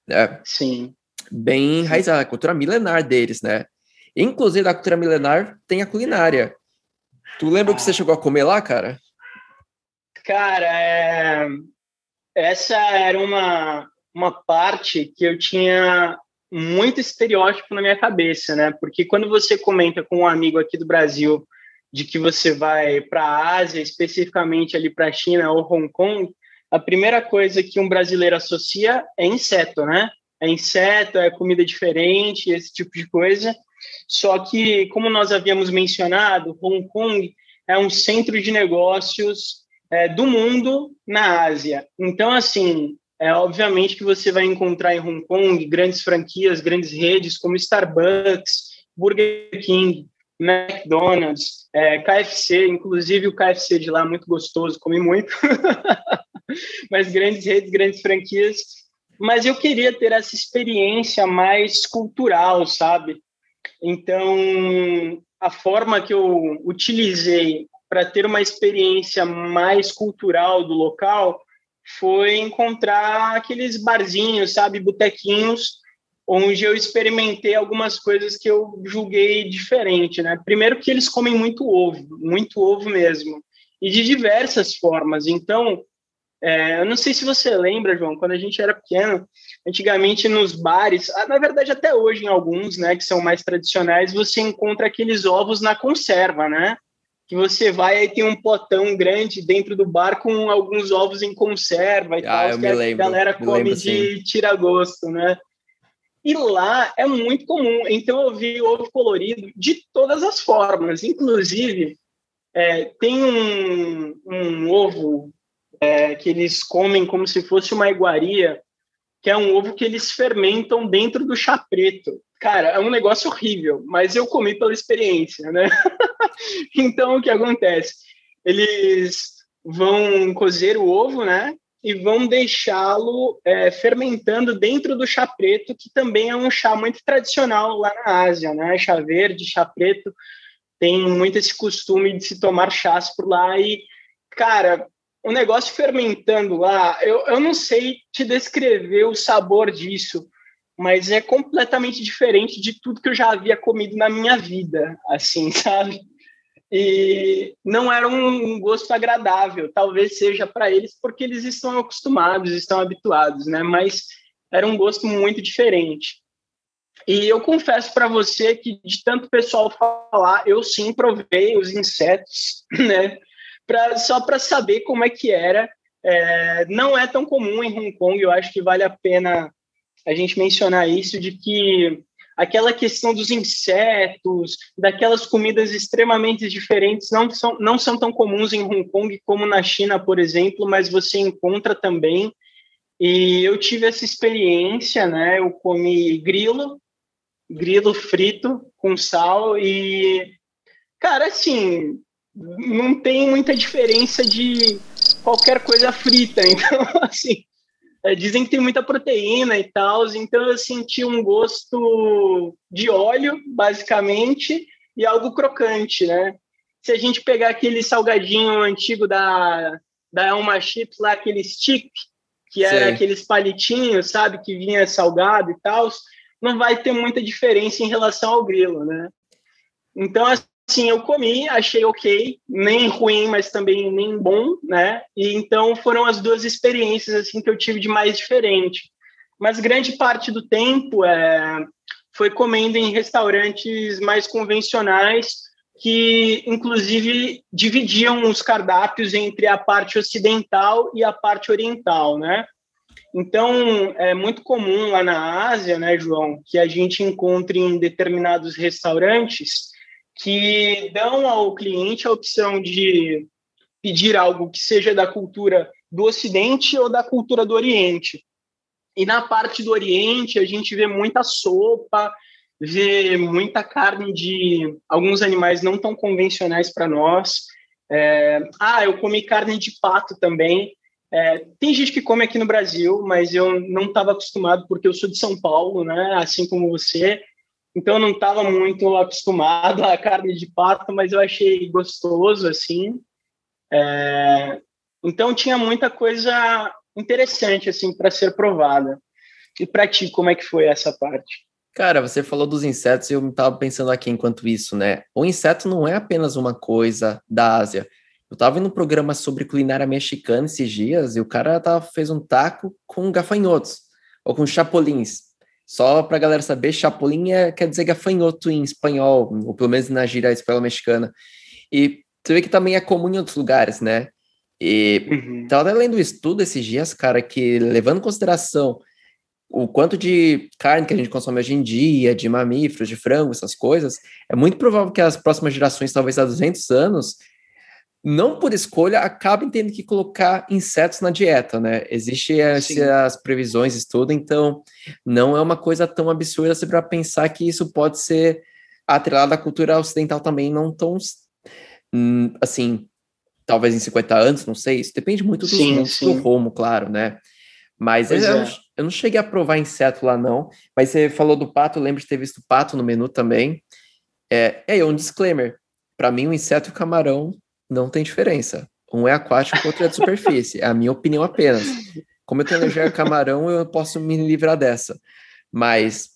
Né? Sim. Bem enraizada, a cultura milenar deles, né? Inclusive, da cultura milenar tem a culinária. Tu lembra o que você chegou a comer lá, cara? Cara, é... essa era uma, uma parte que eu tinha muito estereótipo na minha cabeça, né? Porque quando você comenta com um amigo aqui do Brasil de que você vai para a Ásia, especificamente ali para a China ou Hong Kong, a primeira coisa que um brasileiro associa é inseto, né? É inseto, é comida diferente, esse tipo de coisa. Só que, como nós havíamos mencionado, Hong Kong é um centro de negócios é, do mundo na Ásia. Então, assim, é obviamente que você vai encontrar em Hong Kong grandes franquias, grandes redes como Starbucks, Burger King, McDonald's, é, KFC, inclusive o KFC de lá é muito gostoso, comi muito. [LAUGHS] Mas grandes redes, grandes franquias. Mas eu queria ter essa experiência mais cultural, sabe? Então, a forma que eu utilizei para ter uma experiência mais cultural do local foi encontrar aqueles barzinhos, sabe, botequinhos, onde eu experimentei algumas coisas que eu julguei diferente, né? Primeiro que eles comem muito ovo, muito ovo mesmo, e de diversas formas. Então, é, eu não sei se você lembra, João, quando a gente era pequeno, antigamente nos bares, ah, na verdade até hoje em alguns, né, que são mais tradicionais, você encontra aqueles ovos na conserva, né? Que você vai e tem um potão grande dentro do bar com alguns ovos em conserva e ah, tal, que a lembro, galera come lembro, de tira-gosto, né? E lá é muito comum. Então eu vi ovo colorido de todas as formas. Inclusive, é, tem um, um ovo é, que eles comem como se fosse uma iguaria, que é um ovo que eles fermentam dentro do chá preto. Cara, é um negócio horrível, mas eu comi pela experiência, né? [LAUGHS] então, o que acontece? Eles vão cozer o ovo, né? E vão deixá-lo é, fermentando dentro do chá preto, que também é um chá muito tradicional lá na Ásia, né? Chá verde, chá preto, tem muito esse costume de se tomar chás por lá e, cara, um negócio fermentando lá, eu, eu não sei te descrever o sabor disso, mas é completamente diferente de tudo que eu já havia comido na minha vida, assim, [LAUGHS] sabe? E não era um gosto agradável, talvez seja para eles porque eles estão acostumados, estão habituados, né? Mas era um gosto muito diferente. E eu confesso para você que de tanto pessoal falar, eu sim provei os insetos, [LAUGHS] né? Pra, só para saber como é que era. É, não é tão comum em Hong Kong, eu acho que vale a pena a gente mencionar isso, de que aquela questão dos insetos, daquelas comidas extremamente diferentes, não são, não são tão comuns em Hong Kong como na China, por exemplo, mas você encontra também. E eu tive essa experiência, né? Eu comi grilo, grilo frito com sal e, cara, assim, não tem muita diferença de qualquer coisa frita. [LAUGHS] Então, assim, é, dizem que tem muita proteína e tal, então eu senti um gosto de óleo, basicamente, e algo crocante, né? se a gente pegar aquele salgadinho antigo da, da Elma Chips, lá, aquele stick, que era Sei. aqueles palitinhos, sabe, que vinha salgado e tal, não vai ter muita diferença em relação ao grilo, né? Então, assim, eu comi, achei ok, nem ruim, mas também nem bom, né? E então foram as duas experiências assim que eu tive de mais diferente. Mas grande parte do tempo é, foi comendo em restaurantes mais convencionais, que inclusive dividiam os cardápios entre a parte ocidental e a parte oriental, né? Então, é muito comum lá na Ásia, né, João, que a gente encontre em determinados restaurantes que dão ao cliente a opção de pedir algo que seja da cultura do Ocidente ou da cultura do Oriente. E na parte do Oriente, a gente vê muita sopa, vê muita carne de alguns animais não tão convencionais para nós. É, ah, eu comi carne de pato também. É, tem gente que come aqui no Brasil, mas eu não estava acostumado porque eu sou de São Paulo, né? Assim como você. Então eu não estava muito acostumado à carne de pato, mas eu achei gostoso assim. É, então tinha muita coisa interessante assim para ser provada. E para ti, como é que foi essa parte? Cara, você falou dos insetos e eu estava pensando aqui enquanto isso, né? O inseto não é apenas uma coisa da Ásia. Eu estava vendo um programa sobre culinária mexicana esses dias e o cara tava, fez um taco com gafanhotos ou com chapulins. Só para a galera saber, chapulim é, quer dizer gafanhoto em espanhol, ou pelo menos na gíria espanhola mexicana. E você vê que também é comum em outros lugares, né? E uhum. tava lendo um estudo esses dias, cara, que levando em consideração o quanto de carne que a gente consome hoje em dia, de mamíferos, de frango, essas coisas, é muito provável que as próximas gerações, talvez há 200 anos, não por escolha, acabem tendo que colocar insetos na dieta, né? Existem as previsões, estudo, então não é uma coisa tão absurda assim para pensar que isso pode ser atrelado à cultura ocidental também, não tão hum, assim, talvez em 50 anos, não sei, isso depende muito do, sim, sim. do rumo, claro, né? Mas eu, é. eu, não cheguei a provar inseto lá, não. Mas você falou do pato, eu lembro de ter visto pato no menu também. É, é um disclaimer. Para mim, o inseto e o camarão não tem diferença. Um é aquático, o outro é de superfície. É a minha opinião apenas. Como eu tenho alergia a camarão, eu posso me livrar dessa. Mas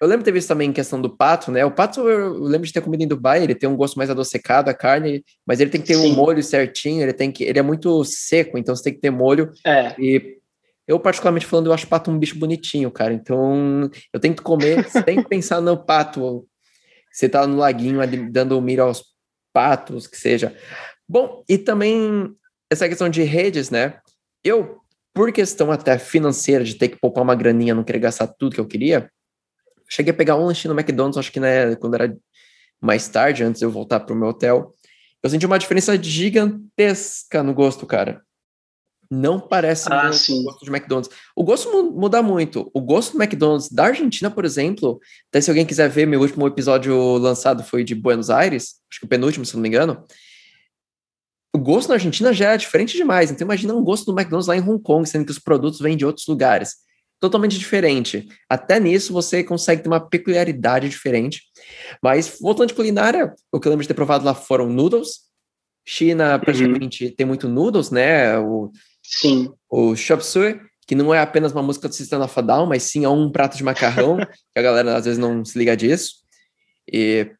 eu lembro de ter visto também em questão do pato, né? O pato, eu lembro de ter comido em Dubai, ele tem um gosto mais adocicado, a carne, mas ele tem que ter Sim. um molho certinho, ele tem que. Ele é muito seco, então você tem que ter molho. É. E eu, particularmente falando, eu acho pato um bicho bonitinho, cara. Então, eu tento comer, você tem que pensar no pato. Você tá no laguinho ali, dando mira aos patos, que seja. Bom, e também essa questão de redes, né? Eu, por questão até financeira, de ter que poupar uma graninha, não querer gastar tudo que eu queria, cheguei a pegar um lanchinho no McDonald's, acho que né, quando era mais tarde, antes de eu voltar pro meu hotel. Eu senti uma diferença gigantesca no gosto, cara. Não parece ah, o gosto de McDonald's. O gosto muda muito. O gosto do McDonald's da Argentina, por exemplo, até se alguém quiser ver, meu último episódio lançado foi de Buenos Aires, acho que o penúltimo, se não me engano. O gosto na Argentina já é diferente demais. Então imagina um gosto do McDonald's lá em Hong Kong, sendo que os produtos vêm de outros lugares. Totalmente diferente. Até nisso você consegue ter uma peculiaridade diferente. Mas voltando de culinária, o que eu lembro de ter provado lá foram noodles. China uhum. praticamente uhum. tem muito noodles, né? O Sim. O Chop Suey, que não é apenas uma música do System of a Down, mas sim é um prato de macarrão, [LAUGHS] que a galera às vezes não se liga disso. E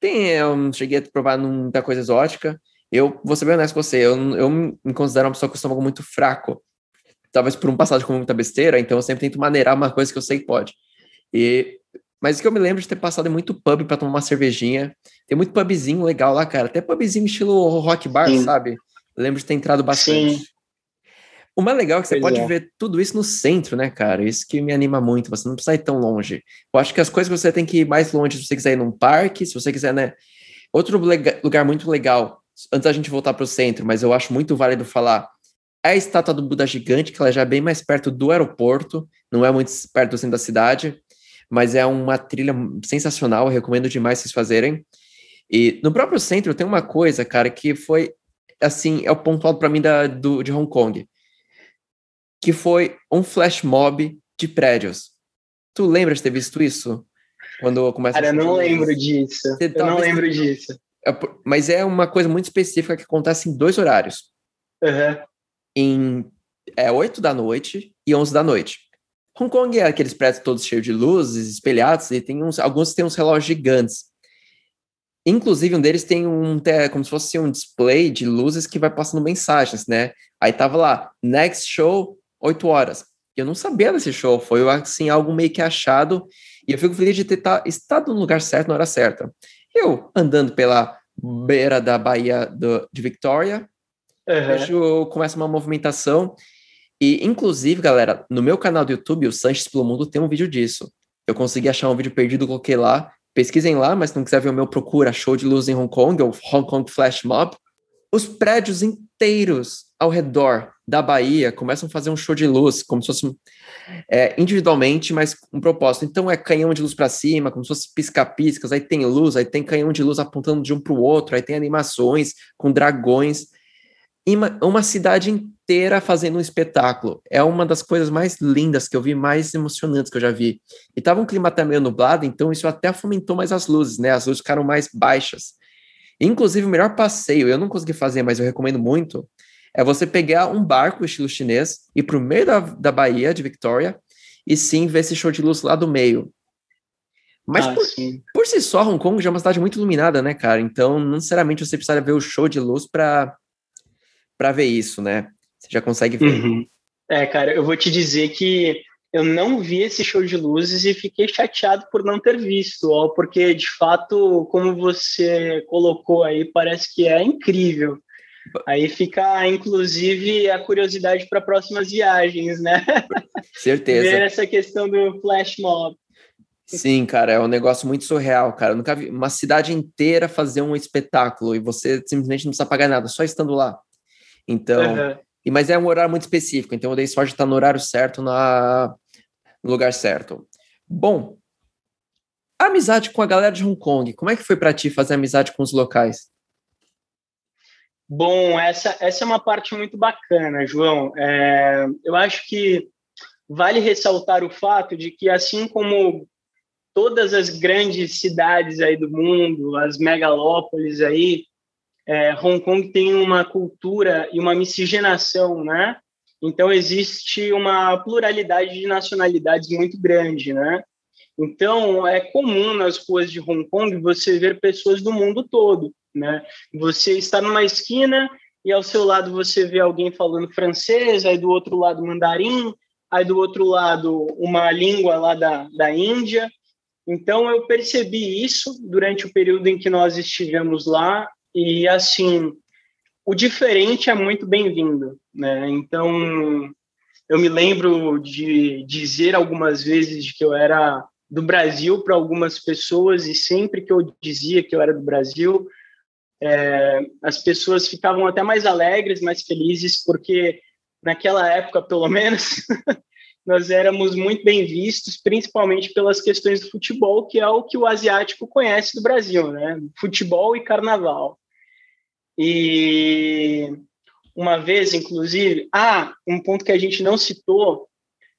tem, eu cheguei a provar muita coisa exótica. Eu vou ser bem honesto com você, eu, eu me considero uma pessoa com estômago muito fraco. Talvez por um passado com muita besteira, então eu sempre tento maneirar uma coisa que eu sei que pode. E, mas o que eu me lembro de ter passado é muito pub para tomar uma cervejinha. Tem muito pubzinho legal lá, cara. Até pubzinho estilo rock bar, Sim. sabe? Lembro de ter entrado bastante. Sim. O mais legal é que você pois pode é. ver tudo isso no centro, né, cara? Isso que me anima muito. Você não precisa ir tão longe. Eu acho que as coisas que você tem que ir mais longe, se você quiser ir num parque, se você quiser, né? Outro lugar muito legal, antes da gente voltar para o centro, mas eu acho muito válido falar, é a estátua do Buda gigante, que ela já é bem mais perto do aeroporto, não é muito perto do centro da cidade, mas é uma trilha sensacional, eu recomendo demais vocês fazerem. E no próprio centro tem uma coisa, cara, que foi assim, é o ponto alto para mim da, do, de Hong Kong, que foi um flash mob de prédios. Tu lembra de ter visto isso? Quando começa Cara, eu não lembro disso. Você eu não lembro disso. É, mas é uma coisa muito específica que acontece em dois horários. Uhum. Em é, 8 da noite e 11 da noite. Hong Kong é aqueles prédios todos cheios de luzes, espelhados, e tem uns, alguns têm uns relógios gigantes. Inclusive, um deles tem um, como se fosse um display de luzes que vai passando mensagens, né? Aí tava lá, next show, 8 horas. Eu não sabia desse show, foi assim, algo meio que achado, e eu fico feliz de ter tá, estado no lugar certo na hora certa. Eu, andando pela beira da Baía do, de Victoria, uhum. vejo, começa uma movimentação, e inclusive, galera, no meu canal do YouTube, o Sanches pelo Mundo, tem um vídeo disso. Eu consegui achar um vídeo perdido, coloquei lá, pesquisem lá, mas se não quiser ver o meu, procura Show de Luz em Hong Kong, ou Hong Kong Flash Mob. Os prédios inteiros ao redor da Bahia começam a fazer um show de luz, como se fosse é, individualmente, mas com um propósito. Então é canhão de luz para cima, como se fosse pisca-piscas, aí tem luz, aí tem canhão de luz apontando de um para o outro, aí tem animações com dragões. Uma, cidade inteira fazendo um espetáculo. É uma das coisas mais lindas que eu vi, mais emocionantes que eu já vi. E tava um clima até meio nublado, então isso até fomentou mais as luzes, né? As luzes ficaram mais baixas. Inclusive, o melhor passeio, eu não consegui fazer, mas eu recomendo muito, é você pegar um barco estilo chinês, ir para o meio da, da Bahia de Victoria e sim ver esse show de luz lá do meio. Mas ah, por, por, si só, Hong Kong já é uma cidade muito iluminada, né, cara? Então, não necessariamente você precisa ver o show de luz para ver isso, né? Você já consegue ver. Uhum. É, cara, eu vou te dizer que eu não vi esse show de luzes e fiquei chateado por não ter visto, ó, porque de fato, como você colocou aí, parece que é incrível. Aí fica, inclusive, a curiosidade para próximas viagens, né? [LAUGHS] Certeza. Ver essa questão do flash mob. Sim, cara, é um negócio muito surreal, cara. Eu nunca vi uma cidade inteira fazer um espetáculo e você simplesmente não precisa pagar nada, só estando lá. Então, uhum. e, mas é um horário muito específico, então eu dei sorte de estar no horário certo, na, no lugar certo. Bom, amizade com a galera de Hong Kong, como é que foi para ti fazer amizade com os locais? Bom, essa, essa é uma parte muito bacana, João. É, eu acho que vale ressaltar o fato de que, assim como todas as grandes cidades aí do mundo, as megalópolis aí, é, Hong Kong tem uma cultura e uma miscigenação, né? Então existe uma pluralidade de nacionalidades muito grande, né? Então é comum nas ruas de Hong Kong você ver pessoas do mundo todo né? Você está numa esquina e ao seu lado você vê alguém falando francês, aí do outro lado mandarim, aí do outro lado uma língua lá da, da Índia. Então eu percebi isso durante o período em que nós estivemos lá e assim o diferente é muito bem-vindo, né? Então eu me lembro de dizer algumas vezes que eu era do Brasil para algumas pessoas e sempre que eu dizia que eu era do Brasil, é, as pessoas ficavam até mais alegres, mais felizes, porque naquela época, pelo menos, [LAUGHS] nós éramos muito bem vistos, principalmente pelas questões do futebol, que é o que o asiático conhece do Brasil, né? Futebol e carnaval. E uma vez, inclusive, ah, um ponto que a gente não citou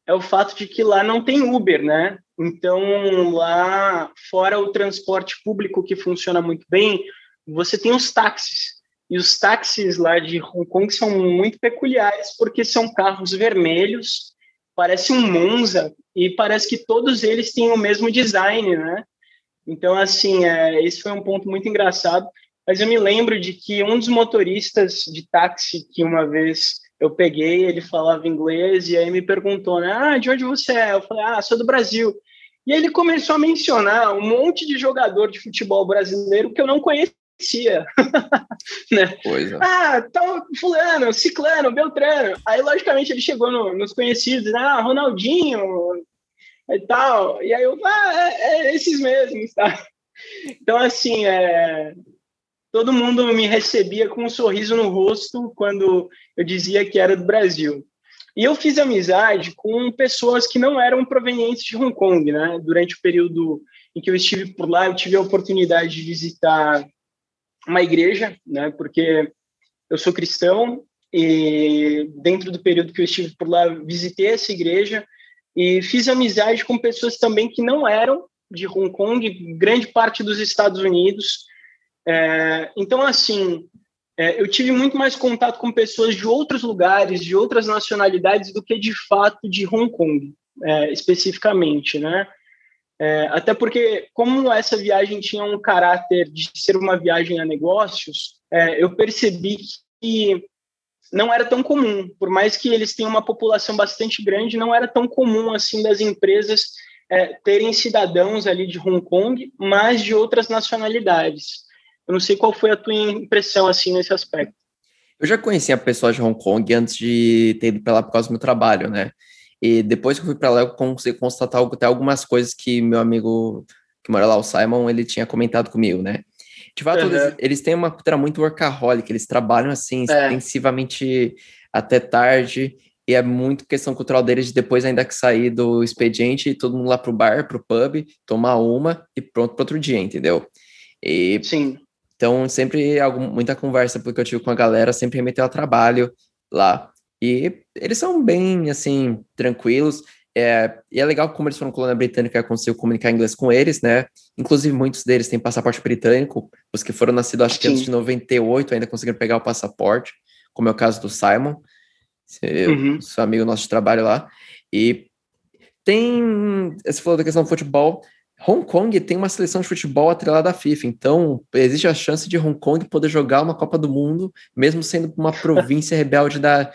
é o fato de que lá não tem Uber, né? Então, lá, fora o transporte público que funciona muito bem, você tem os táxis. E os táxis lá de Hong Kong são muito peculiares, porque são carros vermelhos, parece um Monza, e parece que todos eles têm o mesmo design, né? Então, assim, é, esse foi um ponto muito engraçado. Mas eu me lembro de que um dos motoristas de táxi que uma vez eu peguei, ele falava inglês, e aí me perguntou, né? Ah, de onde você é? Eu falei, ah, sou do Brasil. E ele começou a mencionar um monte de jogador de futebol brasileiro que eu não conhecia [LAUGHS] né? Coisa. Ah, então, fulano, ciclano, beltrano. Aí, logicamente, ele chegou no, nos conhecidos, ah, Ronaldinho e tal. E aí eu, ah, é, é esses mesmos, tá? Então, assim, é, todo mundo me recebia com um sorriso no rosto quando eu dizia que era do Brasil. E eu fiz amizade com pessoas que não eram provenientes de Hong Kong, né? Durante o período em que eu estive por lá, eu tive a oportunidade de visitar uma igreja, né? Porque eu sou cristão e dentro do período que eu estive por lá visitei essa igreja e fiz amizade com pessoas também que não eram de Hong Kong, grande parte dos Estados Unidos É, então, assim, é, eu tive muito mais contato com pessoas de outros lugares, de outras nacionalidades, do que de fato de Hong Kong, é, especificamente, né? É, até porque, como essa viagem tinha um caráter de ser uma viagem a negócios, é, eu percebi que não era tão comum, por mais que eles tenham uma população bastante grande, não era tão comum assim das empresas é, terem cidadãos ali de Hong Kong, mas de outras nacionalidades. Eu não sei qual foi a tua impressão assim nesse aspecto. Eu já conhecia pessoas de Hong Kong antes de ter ido para lá por causa do meu trabalho, né? E depois que eu fui para lá, eu consegui constatar até algumas coisas que meu amigo que mora lá, o Simon, ele tinha comentado comigo, né? De fato, uhum. eles, eles, têm uma cultura muito workaholic, eles trabalham assim, é. extensivamente até tarde, e é muito questão cultural deles de depois ainda que sair do expediente, todo mundo lá pro bar, pro pub, tomar uma e pronto para outro dia, entendeu? E Sim. Então, sempre algum, muita conversa porque eu tive com a galera, sempre remeteu ao trabalho lá. E eles são bem, assim, tranquilos. É, e é legal como eles foram colônia britânica, eu consigo comunicar inglês com eles, né? Inclusive, muitos deles têm passaporte britânico. Os que foram nascidos, acho que antes de 98, ainda conseguiram pegar o passaporte, como é o caso do Simon, uhum. seu amigo nosso de trabalho lá. E tem. Você falou da questão do futebol. Hong Kong tem uma seleção de futebol atrelada à FIFA, então existe a chance de Hong Kong poder jogar uma Copa do Mundo, mesmo sendo uma [LAUGHS] província rebelde da.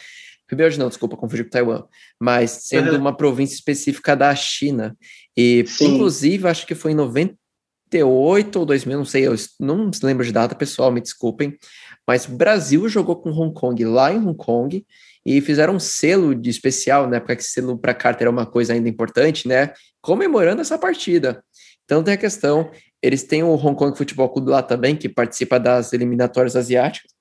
Rebelde não, desculpa, confundi com Taiwan, mas sendo uhum. uma província específica da China. E, Sim. inclusive, acho que foi em 98 ou 2000, não sei, eu não lembro de data, pessoal, me desculpem, mas o Brasil jogou com Hong Kong lá em Hong Kong e fizeram um selo de especial, né, época que selo para carta era uma coisa ainda importante, né? Comemorando essa partida. Então tem a questão, eles têm o Hong Kong Futebol Clube lá também, que participa das eliminatórias asiáticas.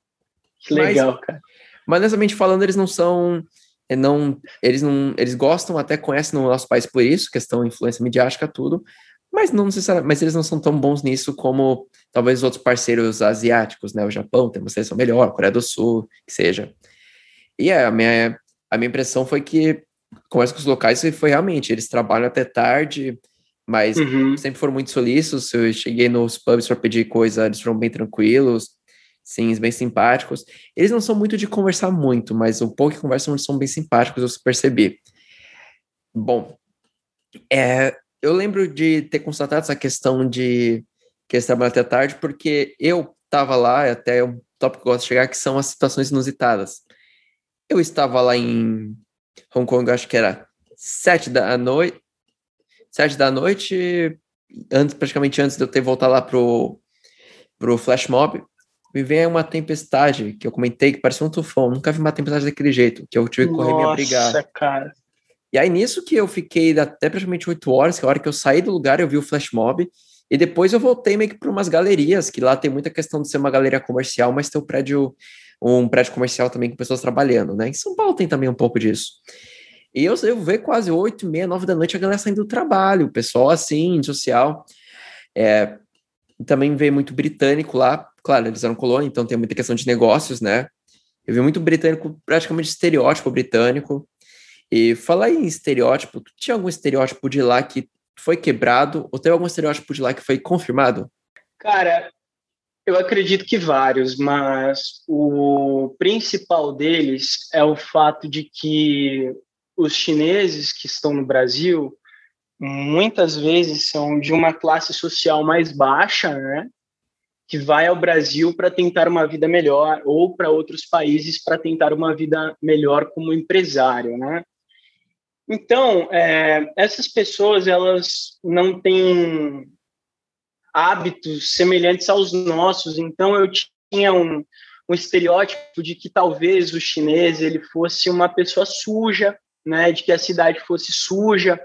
Que legal, mas, cara. Mas honestamente falando, eles não são. É, não, eles não. Eles gostam, até conhecem no nosso país por isso, questão influência midiática, tudo. Mas não necessariamente, mas eles não são tão bons nisso como talvez outros parceiros asiáticos, né? O Japão tem uma seleção melhor, a Coreia do Sul, que seja. E é, a minha, a minha impressão foi que, conversa com os locais, foi realmente, eles trabalham até tarde, mas uhum. sempre foram muito solícitos. Eu cheguei nos pubs para pedir coisa, eles foram bem tranquilos, sim, bem simpáticos. Eles não são muito de conversar muito, mas o pouco que conversam eles são bem simpáticos, eu percebi. Bom, é, eu lembro de ter constatado essa questão de que eles trabalham até tarde, porque eu estava lá, até um tópico que eu gosto de chegar, que são as situações inusitadas. Eu estava lá em Hong Kong, acho que era sete da noite, sete da noite, antes, praticamente antes de eu ter voltado lá pro, pro Flash Mob, me vem uma tempestade que eu comentei que parecia um tufão. Nunca vi uma tempestade daquele jeito, que eu tive que correr Nossa, me abrigar. Nossa, cara. E aí, nisso que eu fiquei até praticamente oito horas, que a hora que eu saí do lugar, eu vi o Flash Mob, e depois eu voltei meio que para umas galerias, que lá tem muita questão de ser uma galeria comercial, mas tem um prédio, um prédio comercial também com pessoas trabalhando, né? Em São Paulo tem também um pouco disso. E eu, eu vejo quase oito, meia, nove da noite a galera saindo do trabalho, o pessoal assim, social. É, também veio muito britânico lá, claro, eles eram colônia, então tem muita questão de negócios, né? Eu vi muito britânico, praticamente estereótipo britânico. E falar em estereótipo, tinha algum estereótipo de lá que foi quebrado, ou teve algum estereótipo de lá que foi confirmado? Cara, eu acredito que vários, mas o principal deles é o fato de que os chineses que estão no Brasil muitas vezes são de uma classe social mais baixa, né? Que vai ao Brasil para tentar uma vida melhor ou para outros países para tentar uma vida melhor como empresário, né? Então, é, essas pessoas elas não têm hábitos semelhantes aos nossos. Então, eu tinha um, um estereótipo de que talvez o chinês ele fosse uma pessoa suja, né, de que a cidade fosse suja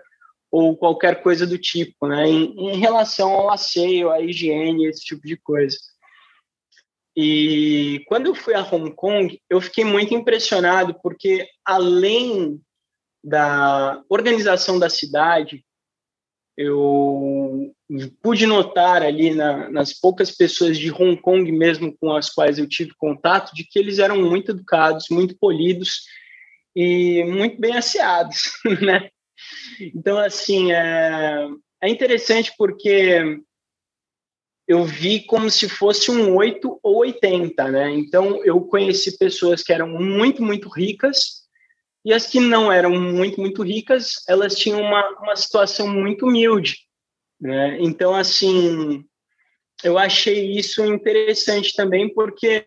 ou qualquer coisa do tipo, né, em, em relação ao asseio, à higiene, esse tipo de coisa. E quando eu fui a Hong Kong, eu fiquei muito impressionado porque além da organização da cidade, eu pude notar ali na, nas poucas pessoas de Hong Kong mesmo com as quais eu tive contato de que eles eram muito educados, muito polidos e muito bem asseados, [LAUGHS] né? Então, assim, é, é interessante porque eu vi como se fosse um 8 ou 80, né? Então, eu conheci pessoas que eram muito, muito ricas, e as que não eram muito, muito ricas, elas tinham uma, uma situação muito humilde, né? Então, assim, eu achei isso interessante também, porque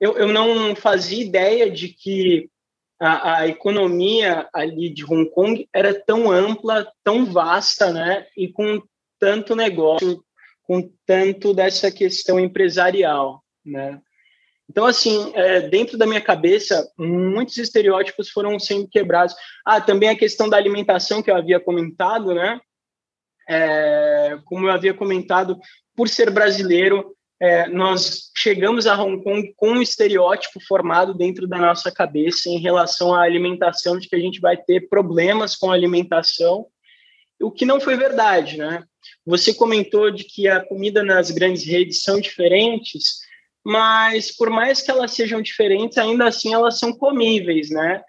eu, eu não fazia ideia de que a, a, economia ali de Hong Kong era tão ampla, tão vasta, né? E com tanto negócio, com tanto dessa questão empresarial, né? Então, assim, é, dentro da minha cabeça, muitos estereótipos foram sendo quebrados. Ah, também a questão da alimentação que eu havia comentado, né? É, como eu havia comentado, por ser brasileiro, é, nós chegamos a Hong Kong com um estereótipo formado dentro da nossa cabeça em relação à alimentação, de que a gente vai ter problemas com a alimentação, o que não foi verdade, né? Você comentou de que a comida nas grandes redes são diferentes, mas por mais que elas sejam diferentes, ainda assim elas são comíveis, né?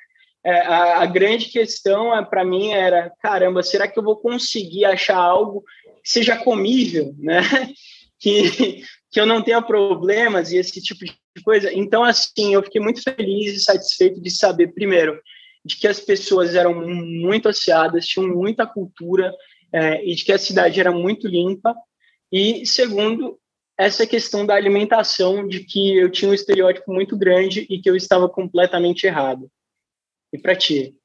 É, a, a, grande questão é, para mim era, caramba, será que eu vou conseguir achar algo que seja comível, [LAUGHS] né? Que que eu não tenha problemas e esse tipo de coisa. Então, assim, eu fiquei muito feliz e satisfeito de saber, primeiro, de que as pessoas eram muito associadas, tinham muita cultura é, e de que a cidade era muito limpa. E, segundo, essa questão da alimentação, de que eu tinha um estereótipo muito grande e que eu estava completamente errado. E para ti?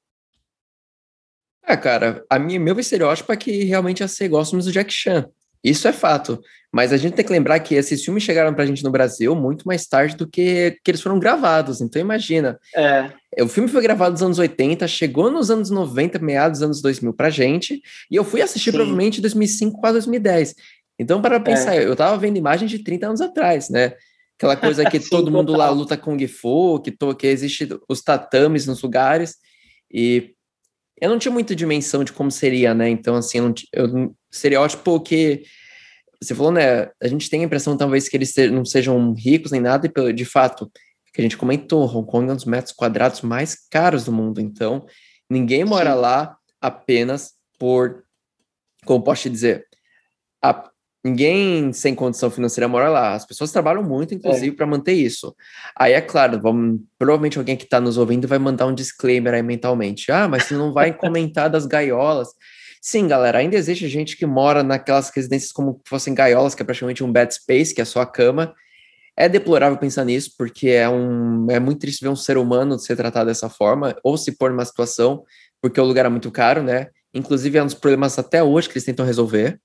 É, cara, a minha, meu estereótipo é que realmente ia ser gostamos do Jack Chan. Isso é fato. Mas a gente tem que lembrar que esses filmes chegaram pra gente no Brasil muito mais tarde do que, que eles foram gravados. Então imagina. É. O filme foi gravado nos anos 80, chegou nos anos 90, meados dos anos 2000 pra gente, e eu fui assistir Sim. provavelmente em 2005 para 2010. Então, para pensar, é. eu tava vendo imagens de 30 anos atrás, né? Aquela [LAUGHS] coisa que Sim, todo mundo lá luta Kung Fu, que, to, que existe os tatames nos lugares, e eu não tinha muita dimensão de como seria, né? Então, assim, eu, eu estereótipo que você falou, né? A gente tem a impressão, talvez, que eles não sejam ricos nem nada, e de fato, que a gente comentou, Hong Kong é um dos metros quadrados mais caros do mundo. Então, ninguém mora Sim. lá apenas por, como posso te dizer, a, ninguém sem condição financeira mora lá. As pessoas trabalham muito, inclusive, é. para manter isso. Aí, é claro, vamos, provavelmente alguém que está nos ouvindo vai mandar um disclaimer aí mentalmente. Ah, mas você não vai comentar das gaiolas. Sim, galera, ainda existe gente que mora naquelas residências como fossem gaiolas, que é praticamente um bed space, que é só a cama. É deplorável pensar nisso, porque é, um, é muito triste ver um ser humano ser tratado dessa forma, ou se pôr numa situação, porque o lugar é muito caro, né? Inclusive, é um dos problemas até hoje que eles tentam resolver.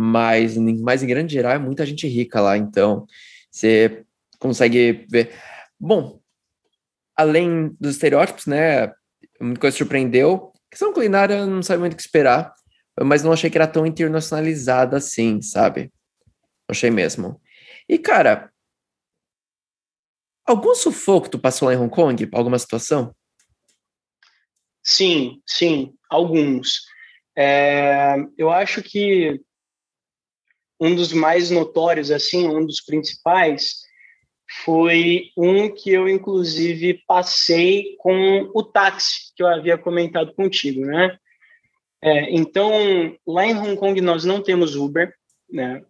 Mas, mas em grande geral, é muita gente rica lá, então você consegue ver. Bom, além dos estereótipos, né? Muita coisa surpreendeu. Questão culinária, não sabia muito o que esperar, mas não achei que era tão internacionalizada assim, sabe? Achei mesmo. E, cara, algum sufoco tu passou lá em Hong Kong? Alguma situação? Sim, sim, alguns. É, eu acho que um dos mais notórios, assim, um dos principais, foi um que eu, inclusive, passei com o táxi, que eu havia comentado contigo, né? É, então, lá em Hong Kong nós não temos Uber, né?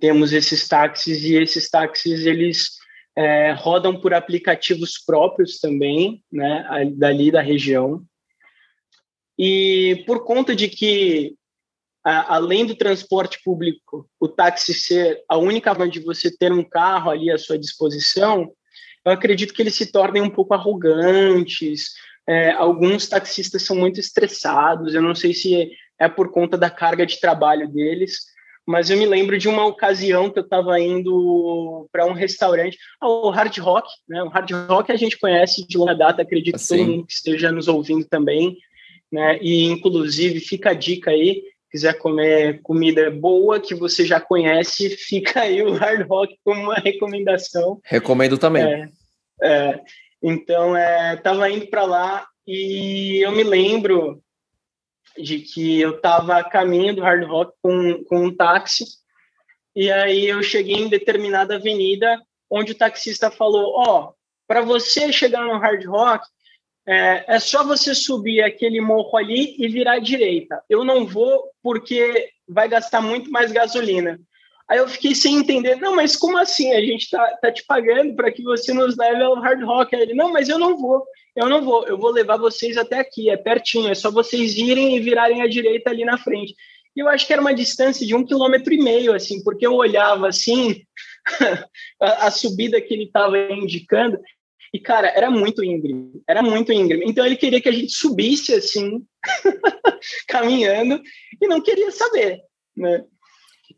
Temos esses táxis e esses táxis, eles é, rodam por aplicativos próprios também, né? Dali da região. E por conta de que além do transporte público, o táxi ser a única forma de você ter um carro ali à sua disposição, eu acredito que eles se tornem um pouco arrogantes. É, alguns taxistas são muito estressados. Eu não sei se é por conta da carga de trabalho deles, mas eu me lembro de uma ocasião que eu estava indo para um restaurante, ah, o Hard Rock, né? O Hard Rock a gente conhece de longa data, acredito assim. que todo mundo que esteja nos ouvindo também, né? E inclusive fica a dica aí, quiser comer comida boa que você já conhece, [LAUGHS] fica aí o Hard Rock como uma recomendação. Recomendo também. É, é, então, estava é, indo para lá e eu me lembro de que eu estava a caminho do Hard Rock com, com um táxi e aí eu cheguei em determinada avenida onde o taxista falou, ó, oh, para você chegar no Hard Rock, é, é, só você subir aquele morro ali e virar à direita. Eu não vou porque vai gastar muito mais gasolina. Aí eu fiquei sem entender, não, mas como assim? A gente tá, tá te pagando para que você nos leve ao Hard Rock. Aí ele, não, mas eu não vou, eu não vou, eu vou levar vocês até aqui, é pertinho, é só vocês irem e virarem à direita ali na frente. E eu acho que era uma distância de um quilômetro e meio, assim, porque eu olhava assim, [LAUGHS] a, a subida que ele estava indicando, e, cara, era muito íngreme, era muito íngreme. Então, ele queria que a gente subisse, assim, [LAUGHS] caminhando, e não queria saber, né?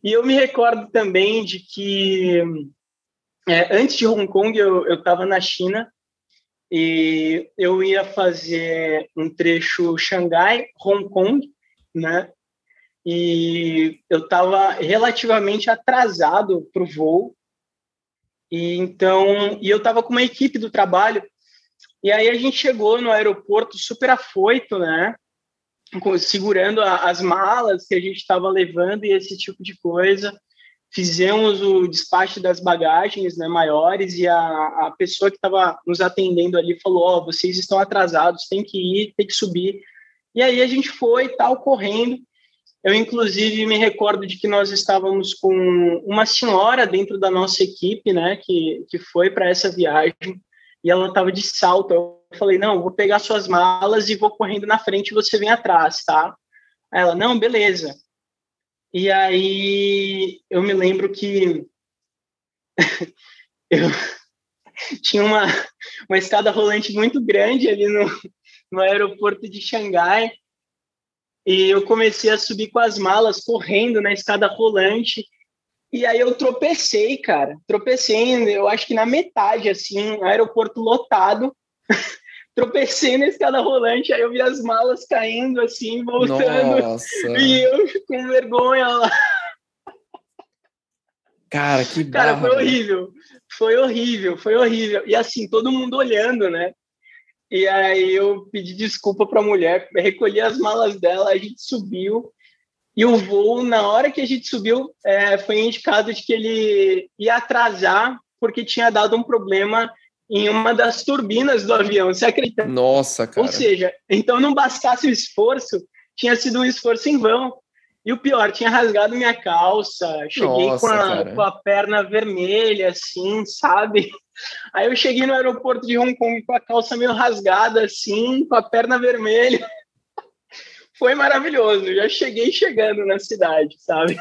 E eu me recordo também de que, é, antes de Hong Kong, eu estava na China, e eu ia fazer um trecho Xangai-Hong Kong, né? E eu estava relativamente atrasado para o voo, e então, e eu estava com uma equipe do trabalho, e aí a gente chegou no aeroporto super afoito, né? Segurando a, as malas que a gente estava levando e esse tipo de coisa. Fizemos o despacho das bagagens né, maiores e a, a pessoa que estava nos atendendo ali falou: Ó, oh, vocês estão atrasados, tem que ir, tem que subir. E aí a gente foi, tal, correndo. Eu, inclusive, me recordo de que nós estávamos com uma senhora dentro da nossa equipe, né, que, que foi para essa viagem, e ela estava de salto. Eu falei, não, vou pegar suas malas e vou correndo na frente e você vem atrás, tá? Ela, não, beleza. E aí eu me lembro que [LAUGHS] eu [LAUGHS] tinha uma, uma escada rolante muito grande ali no, no aeroporto de Xangai, e eu comecei a subir com as malas, correndo na escada rolante. E aí eu tropecei, cara. Tropecei, eu acho que na metade, assim, aeroporto lotado. [LAUGHS] tropecei na escada rolante, aí eu vi as malas caindo, assim, voltando. Nossa. E eu com vergonha lá. Cara, que Cara, foi horrível. Foi horrível, foi horrível. E assim, todo mundo olhando, né? E aí eu pedi desculpa para a mulher, recolhi as malas dela, a gente subiu. E o voo, na hora que a gente subiu, é, foi indicado de que ele ia atrasar porque tinha dado um problema em uma das turbinas do avião. Você acredita? Nossa, cara. Ou seja, então não bastasse o esforço, tinha sido um esforço em vão. E o pior, tinha rasgado minha calça, cheguei Nossa, com, a, com, a, perna vermelha, assim, sabe? Aí eu cheguei no aeroporto de Hong Kong com a calça meio rasgada, assim, com a perna vermelha. [LAUGHS] Foi maravilhoso. Já cheguei chegando na cidade, sabe?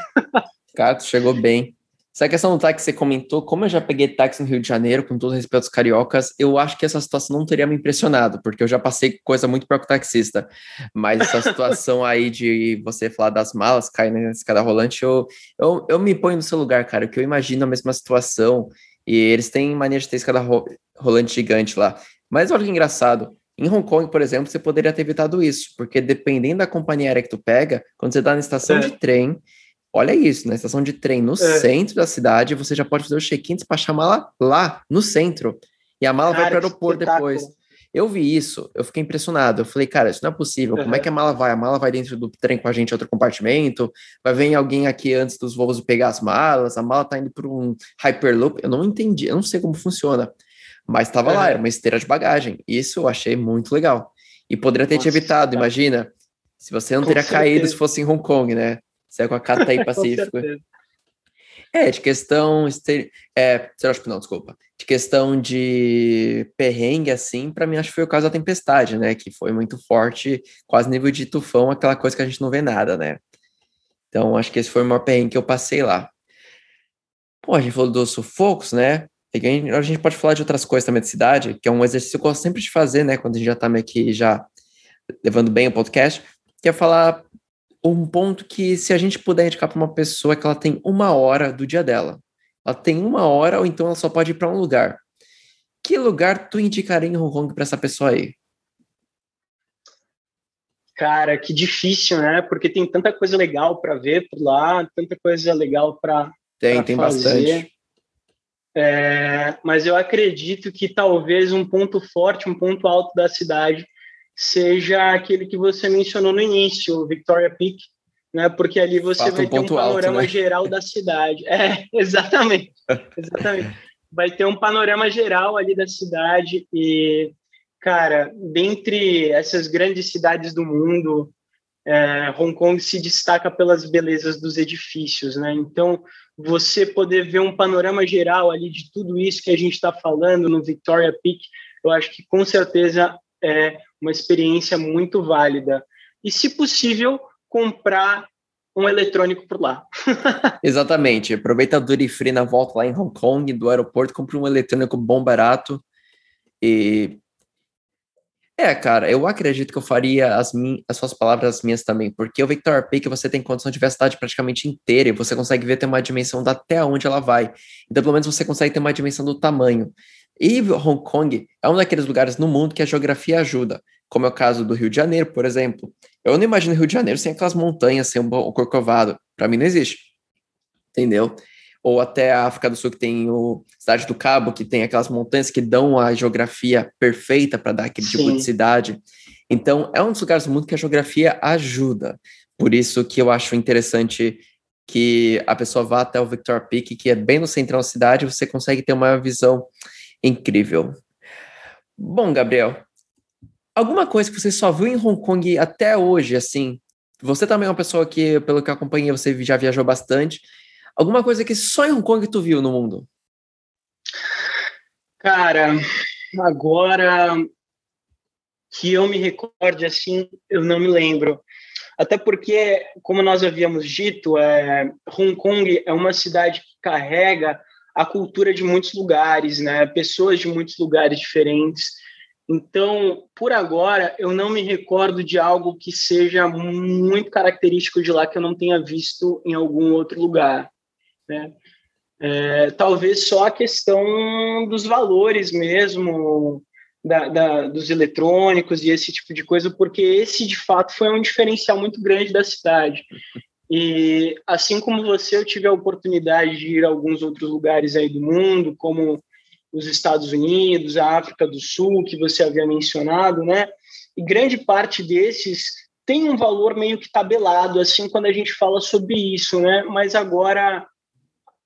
Cara, tu chegou bem. Essa questão do táxi que você comentou, como eu já peguei táxi no Rio de Janeiro, com todo respeito aos cariocas, eu acho que essa situação não teria me impressionado, porque eu já passei coisa muito pior que o taxista. Mas essa [LAUGHS] situação aí de você falar das malas, cair na escada rolante, eu, eu, eu me ponho no seu lugar, cara, que eu imagino a mesma situação e eles têm mania de ter escada rolante gigante lá. Mas olha que engraçado. Em Hong Kong, por exemplo, você poderia ter evitado isso, porque dependendo da companhia aérea que tu pega, quando você está na estação é. de trem, olha isso, na estação de trem no é. centro da cidade, você já pode fazer o check-in e despachar a mala lá, no centro. E a mala Cara, vai para o aeroporto depois. Eu vi isso, eu fiquei impressionado. Eu falei, cara, isso não é possível. Como é que a mala vai? A mala vai dentro do trem com a gente em outro compartimento? Vai vir alguém aqui antes dos voos pegar as malas? A mala tá indo para um Hyperloop? Eu não entendi, eu não sei como funciona. Mas estava lá, era uma esteira de bagagem. Isso eu achei muito legal. E poderia ter Nossa, te evitado, tá. imagina. Se você não com teria certeza. caído se fosse em Hong Kong, né? Você é com a [LAUGHS] Cathay Pacífico. É, de questão. É, não, desculpa. De questão de perrengue, assim, para mim acho que foi o caso da tempestade, né? Que foi muito forte, quase nível de tufão, aquela coisa que a gente não vê nada, né? Então, acho que esse foi o maior perrengue que eu passei lá. Pô, a gente falou dos sufocos, né? A gente pode falar de outras coisas também da cidade, que é um exercício que eu gosto sempre de fazer, né? Quando a gente já tá meio que já levando bem o podcast, que é falar um ponto que, se a gente puder indicar para uma pessoa que ela tem uma hora do dia dela, ela tem uma hora ou então ela só pode ir para um lugar. Que lugar tu indicaria em Hong Kong para essa pessoa aí? Cara, que difícil, né? Porque tem tanta coisa legal para ver por lá, tanta coisa legal para tem, tem fazer. bastante. É, mas eu acredito que talvez um ponto forte, um ponto alto da cidade seja aquele que você mencionou no início, o Victoria Peak, né? Porque ali você Fato vai um ter um panorama alto, né? geral da cidade. É, [LAUGHS] exatamente, exatamente. Vai ter um panorama geral ali da cidade e, cara, dentre essas grandes cidades do mundo, é, Hong Kong se destaca pelas belezas dos edifícios, né? Então, você poder ver um panorama geral ali de tudo isso que a gente está falando no Victoria Peak, eu acho que com certeza é uma experiência muito válida. E, se possível, comprar um eletrônico por lá. [LAUGHS] Exatamente. Aproveita a Duty Free na volta lá em Hong Kong, do aeroporto, compre um eletrônico bom, barato. E. É, cara, eu acredito que eu faria as, as suas palavras as minhas também, porque o Victor Peak você tem condição de ver a cidade praticamente inteira e você consegue ver ter uma dimensão da até onde ela vai. Então, pelo menos você consegue ter uma dimensão do tamanho. E Hong Kong é um daqueles lugares no mundo que a geografia ajuda, como é o caso do Rio de Janeiro, por exemplo. Eu não imagino o Rio de Janeiro sem aquelas montanhas, sem o Corcovado. Para mim não existe. Entendeu? Ou até a África do Sul, que tem o Cidade do Cabo, que tem aquelas montanhas que dão a geografia perfeita para dar aquele Sim. tipo de cidade. Então, é um dos lugares do mundo que a geografia ajuda. Por isso que eu acho interessante que a pessoa vá até o Victor Peak, que é bem no centro da cidade, você consegue ter uma visão incrível. Bom, Gabriel, alguma coisa que você só viu em Hong Kong até hoje, assim, você também é uma pessoa que, pelo que eu acompanhei, você já viajou bastante. Alguma coisa que só em Hong Kong tu viu no mundo? Cara, agora que eu me recorde assim, eu não me lembro. Até porque, como nós havíamos dito, é, Hong Kong é uma cidade que carrega a cultura de muitos lugares, né? Pessoas de muitos lugares diferentes. Então, por agora, eu não me recordo de algo que seja muito característico de lá que eu não tenha visto em algum outro lugar. Né? É, talvez só a questão dos valores mesmo, da, da, dos eletrônicos e esse tipo de coisa, porque esse, de fato, foi um diferencial muito grande da cidade. E assim como você, eu tive a oportunidade de ir a alguns outros lugares aí do mundo, como os Estados Unidos, a África do Sul, que você havia mencionado, né? E grande parte desses tem um valor meio que tabelado, assim, quando a gente fala sobre isso, né? Mas agora,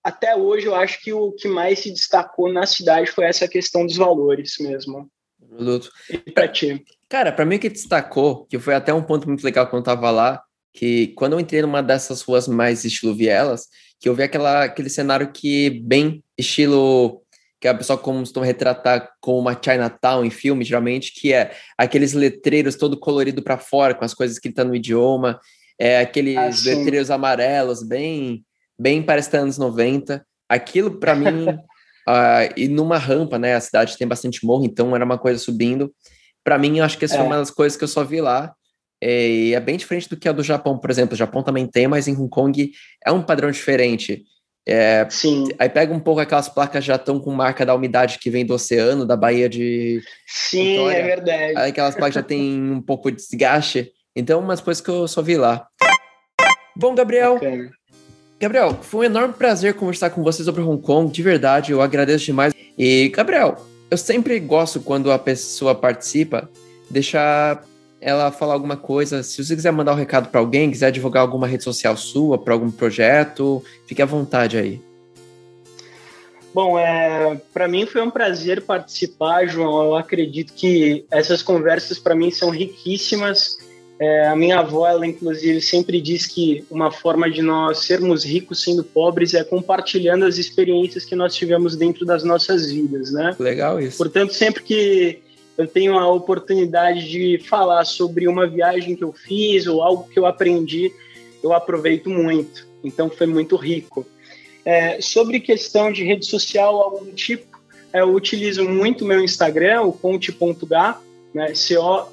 até hoje, eu acho que o que mais se destacou na cidade foi essa questão dos valores mesmo. Produto. E pra ti? Cara, para mim o que destacou, que foi até um ponto muito legal quando eu tava lá, que quando eu entrei numa dessas ruas mais estilo vielas, que eu vi aquela, aquele cenário que bem estilo que a pessoa costuma retratar com uma Chinatown em filme, geralmente, que é aqueles letreiros todo colorido para fora, com as coisas escritas no idioma, é aqueles ah, letreiros amarelos, bem, bem parece anos 90. Aquilo, para mim, uh, [LAUGHS] e numa rampa, né? A cidade tem bastante morro, então era uma coisa subindo. Para mim, eu acho que essa é. foi uma das coisas que eu só vi lá. É, e é bem diferente do que a do Japão, por exemplo. O Japão também tem, mas em Hong Kong é um padrão diferente. É, Sim. Aí pega um pouco aquelas placas já estão com marca da umidade que vem do oceano, da Baía de. Sim, Vitória. é verdade. Aí aquelas placas já tem um pouco de desgaste. Então, umas coisas que eu só vi lá. Bom, Gabriel. Okay. Gabriel, foi um enorme prazer conversar com você sobre Hong Kong, de verdade, eu agradeço demais. E, Gabriel, eu sempre gosto quando a pessoa participa, deixar ela falar alguma coisa. Se você quiser mandar um recado para alguém, quiser divulgar alguma rede social sua, para algum projeto, fique à vontade aí. Bom, é, para mim foi um prazer participar, João. Eu acredito que essas conversas para mim são riquíssimas. É, a minha avó, ela inclusive sempre diz que uma forma de nós sermos ricos sendo pobres é compartilhando as experiências que nós tivemos dentro das nossas vidas, né? Legal isso. Portanto, sempre que eu tenho a oportunidade de falar sobre uma viagem que eu fiz ou algo que eu aprendi, eu aproveito muito. Então foi muito rico. É, sobre questão de rede social, algum tipo, é, eu utilizo muito meu Instagram, o conte.ga, né, C-O-N-T-I.ga,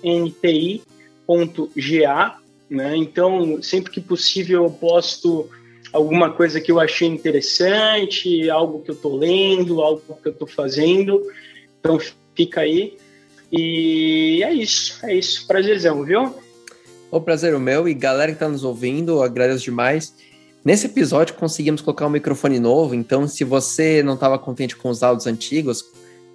né, então sempre que possível eu posto alguma coisa que eu achei interessante, algo que eu estou lendo, algo que eu estou fazendo, então fica aí. E é isso, é isso. Prazerzão, viu? O prazer é o meu e galera que está nos ouvindo, agradeço demais. Nesse episódio conseguimos colocar um microfone novo, então se você não estava contente com os áudios antigos,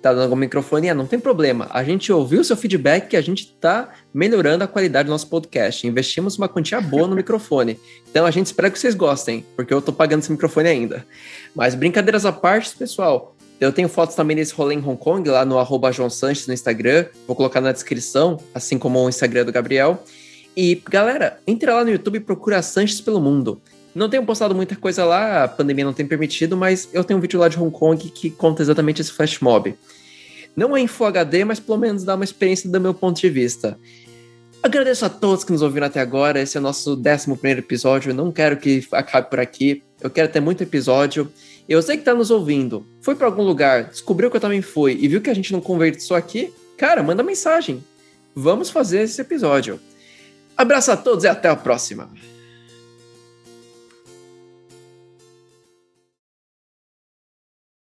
tá dando alguma microfonia, não tem problema. A gente ouviu o seu feedback e a gente está melhorando a qualidade do nosso podcast. Investimos uma quantia boa no [LAUGHS] microfone. Então a gente espera que vocês gostem, porque eu estou pagando esse microfone ainda. Mas brincadeiras à parte, pessoal, eu tenho fotos também desse rolê em Hong Kong, lá no arroba João Sanches no Instagram. Vou colocar na descrição, assim como o Instagram do Gabriel. E, galera, entre lá no YouTube e procura Sanches pelo mundo. Não tenho postado muita coisa lá, a pandemia não tem permitido, mas eu tenho um vídeo lá de Hong Kong que conta exatamente esse flash mob. Não é em Full HD, mas pelo menos dá uma experiência do meu ponto de vista. Agradeço a todos que nos ouviram até agora. Esse é o nosso 11 episódio. Eu não quero que acabe por aqui. Eu quero ter muito episódio. Eu sei que tá nos ouvindo, foi para algum lugar, descobriu que eu também fui e viu que a gente não conversou aqui. Cara, manda mensagem. Vamos fazer esse episódio. Abraço a todos e até a próxima.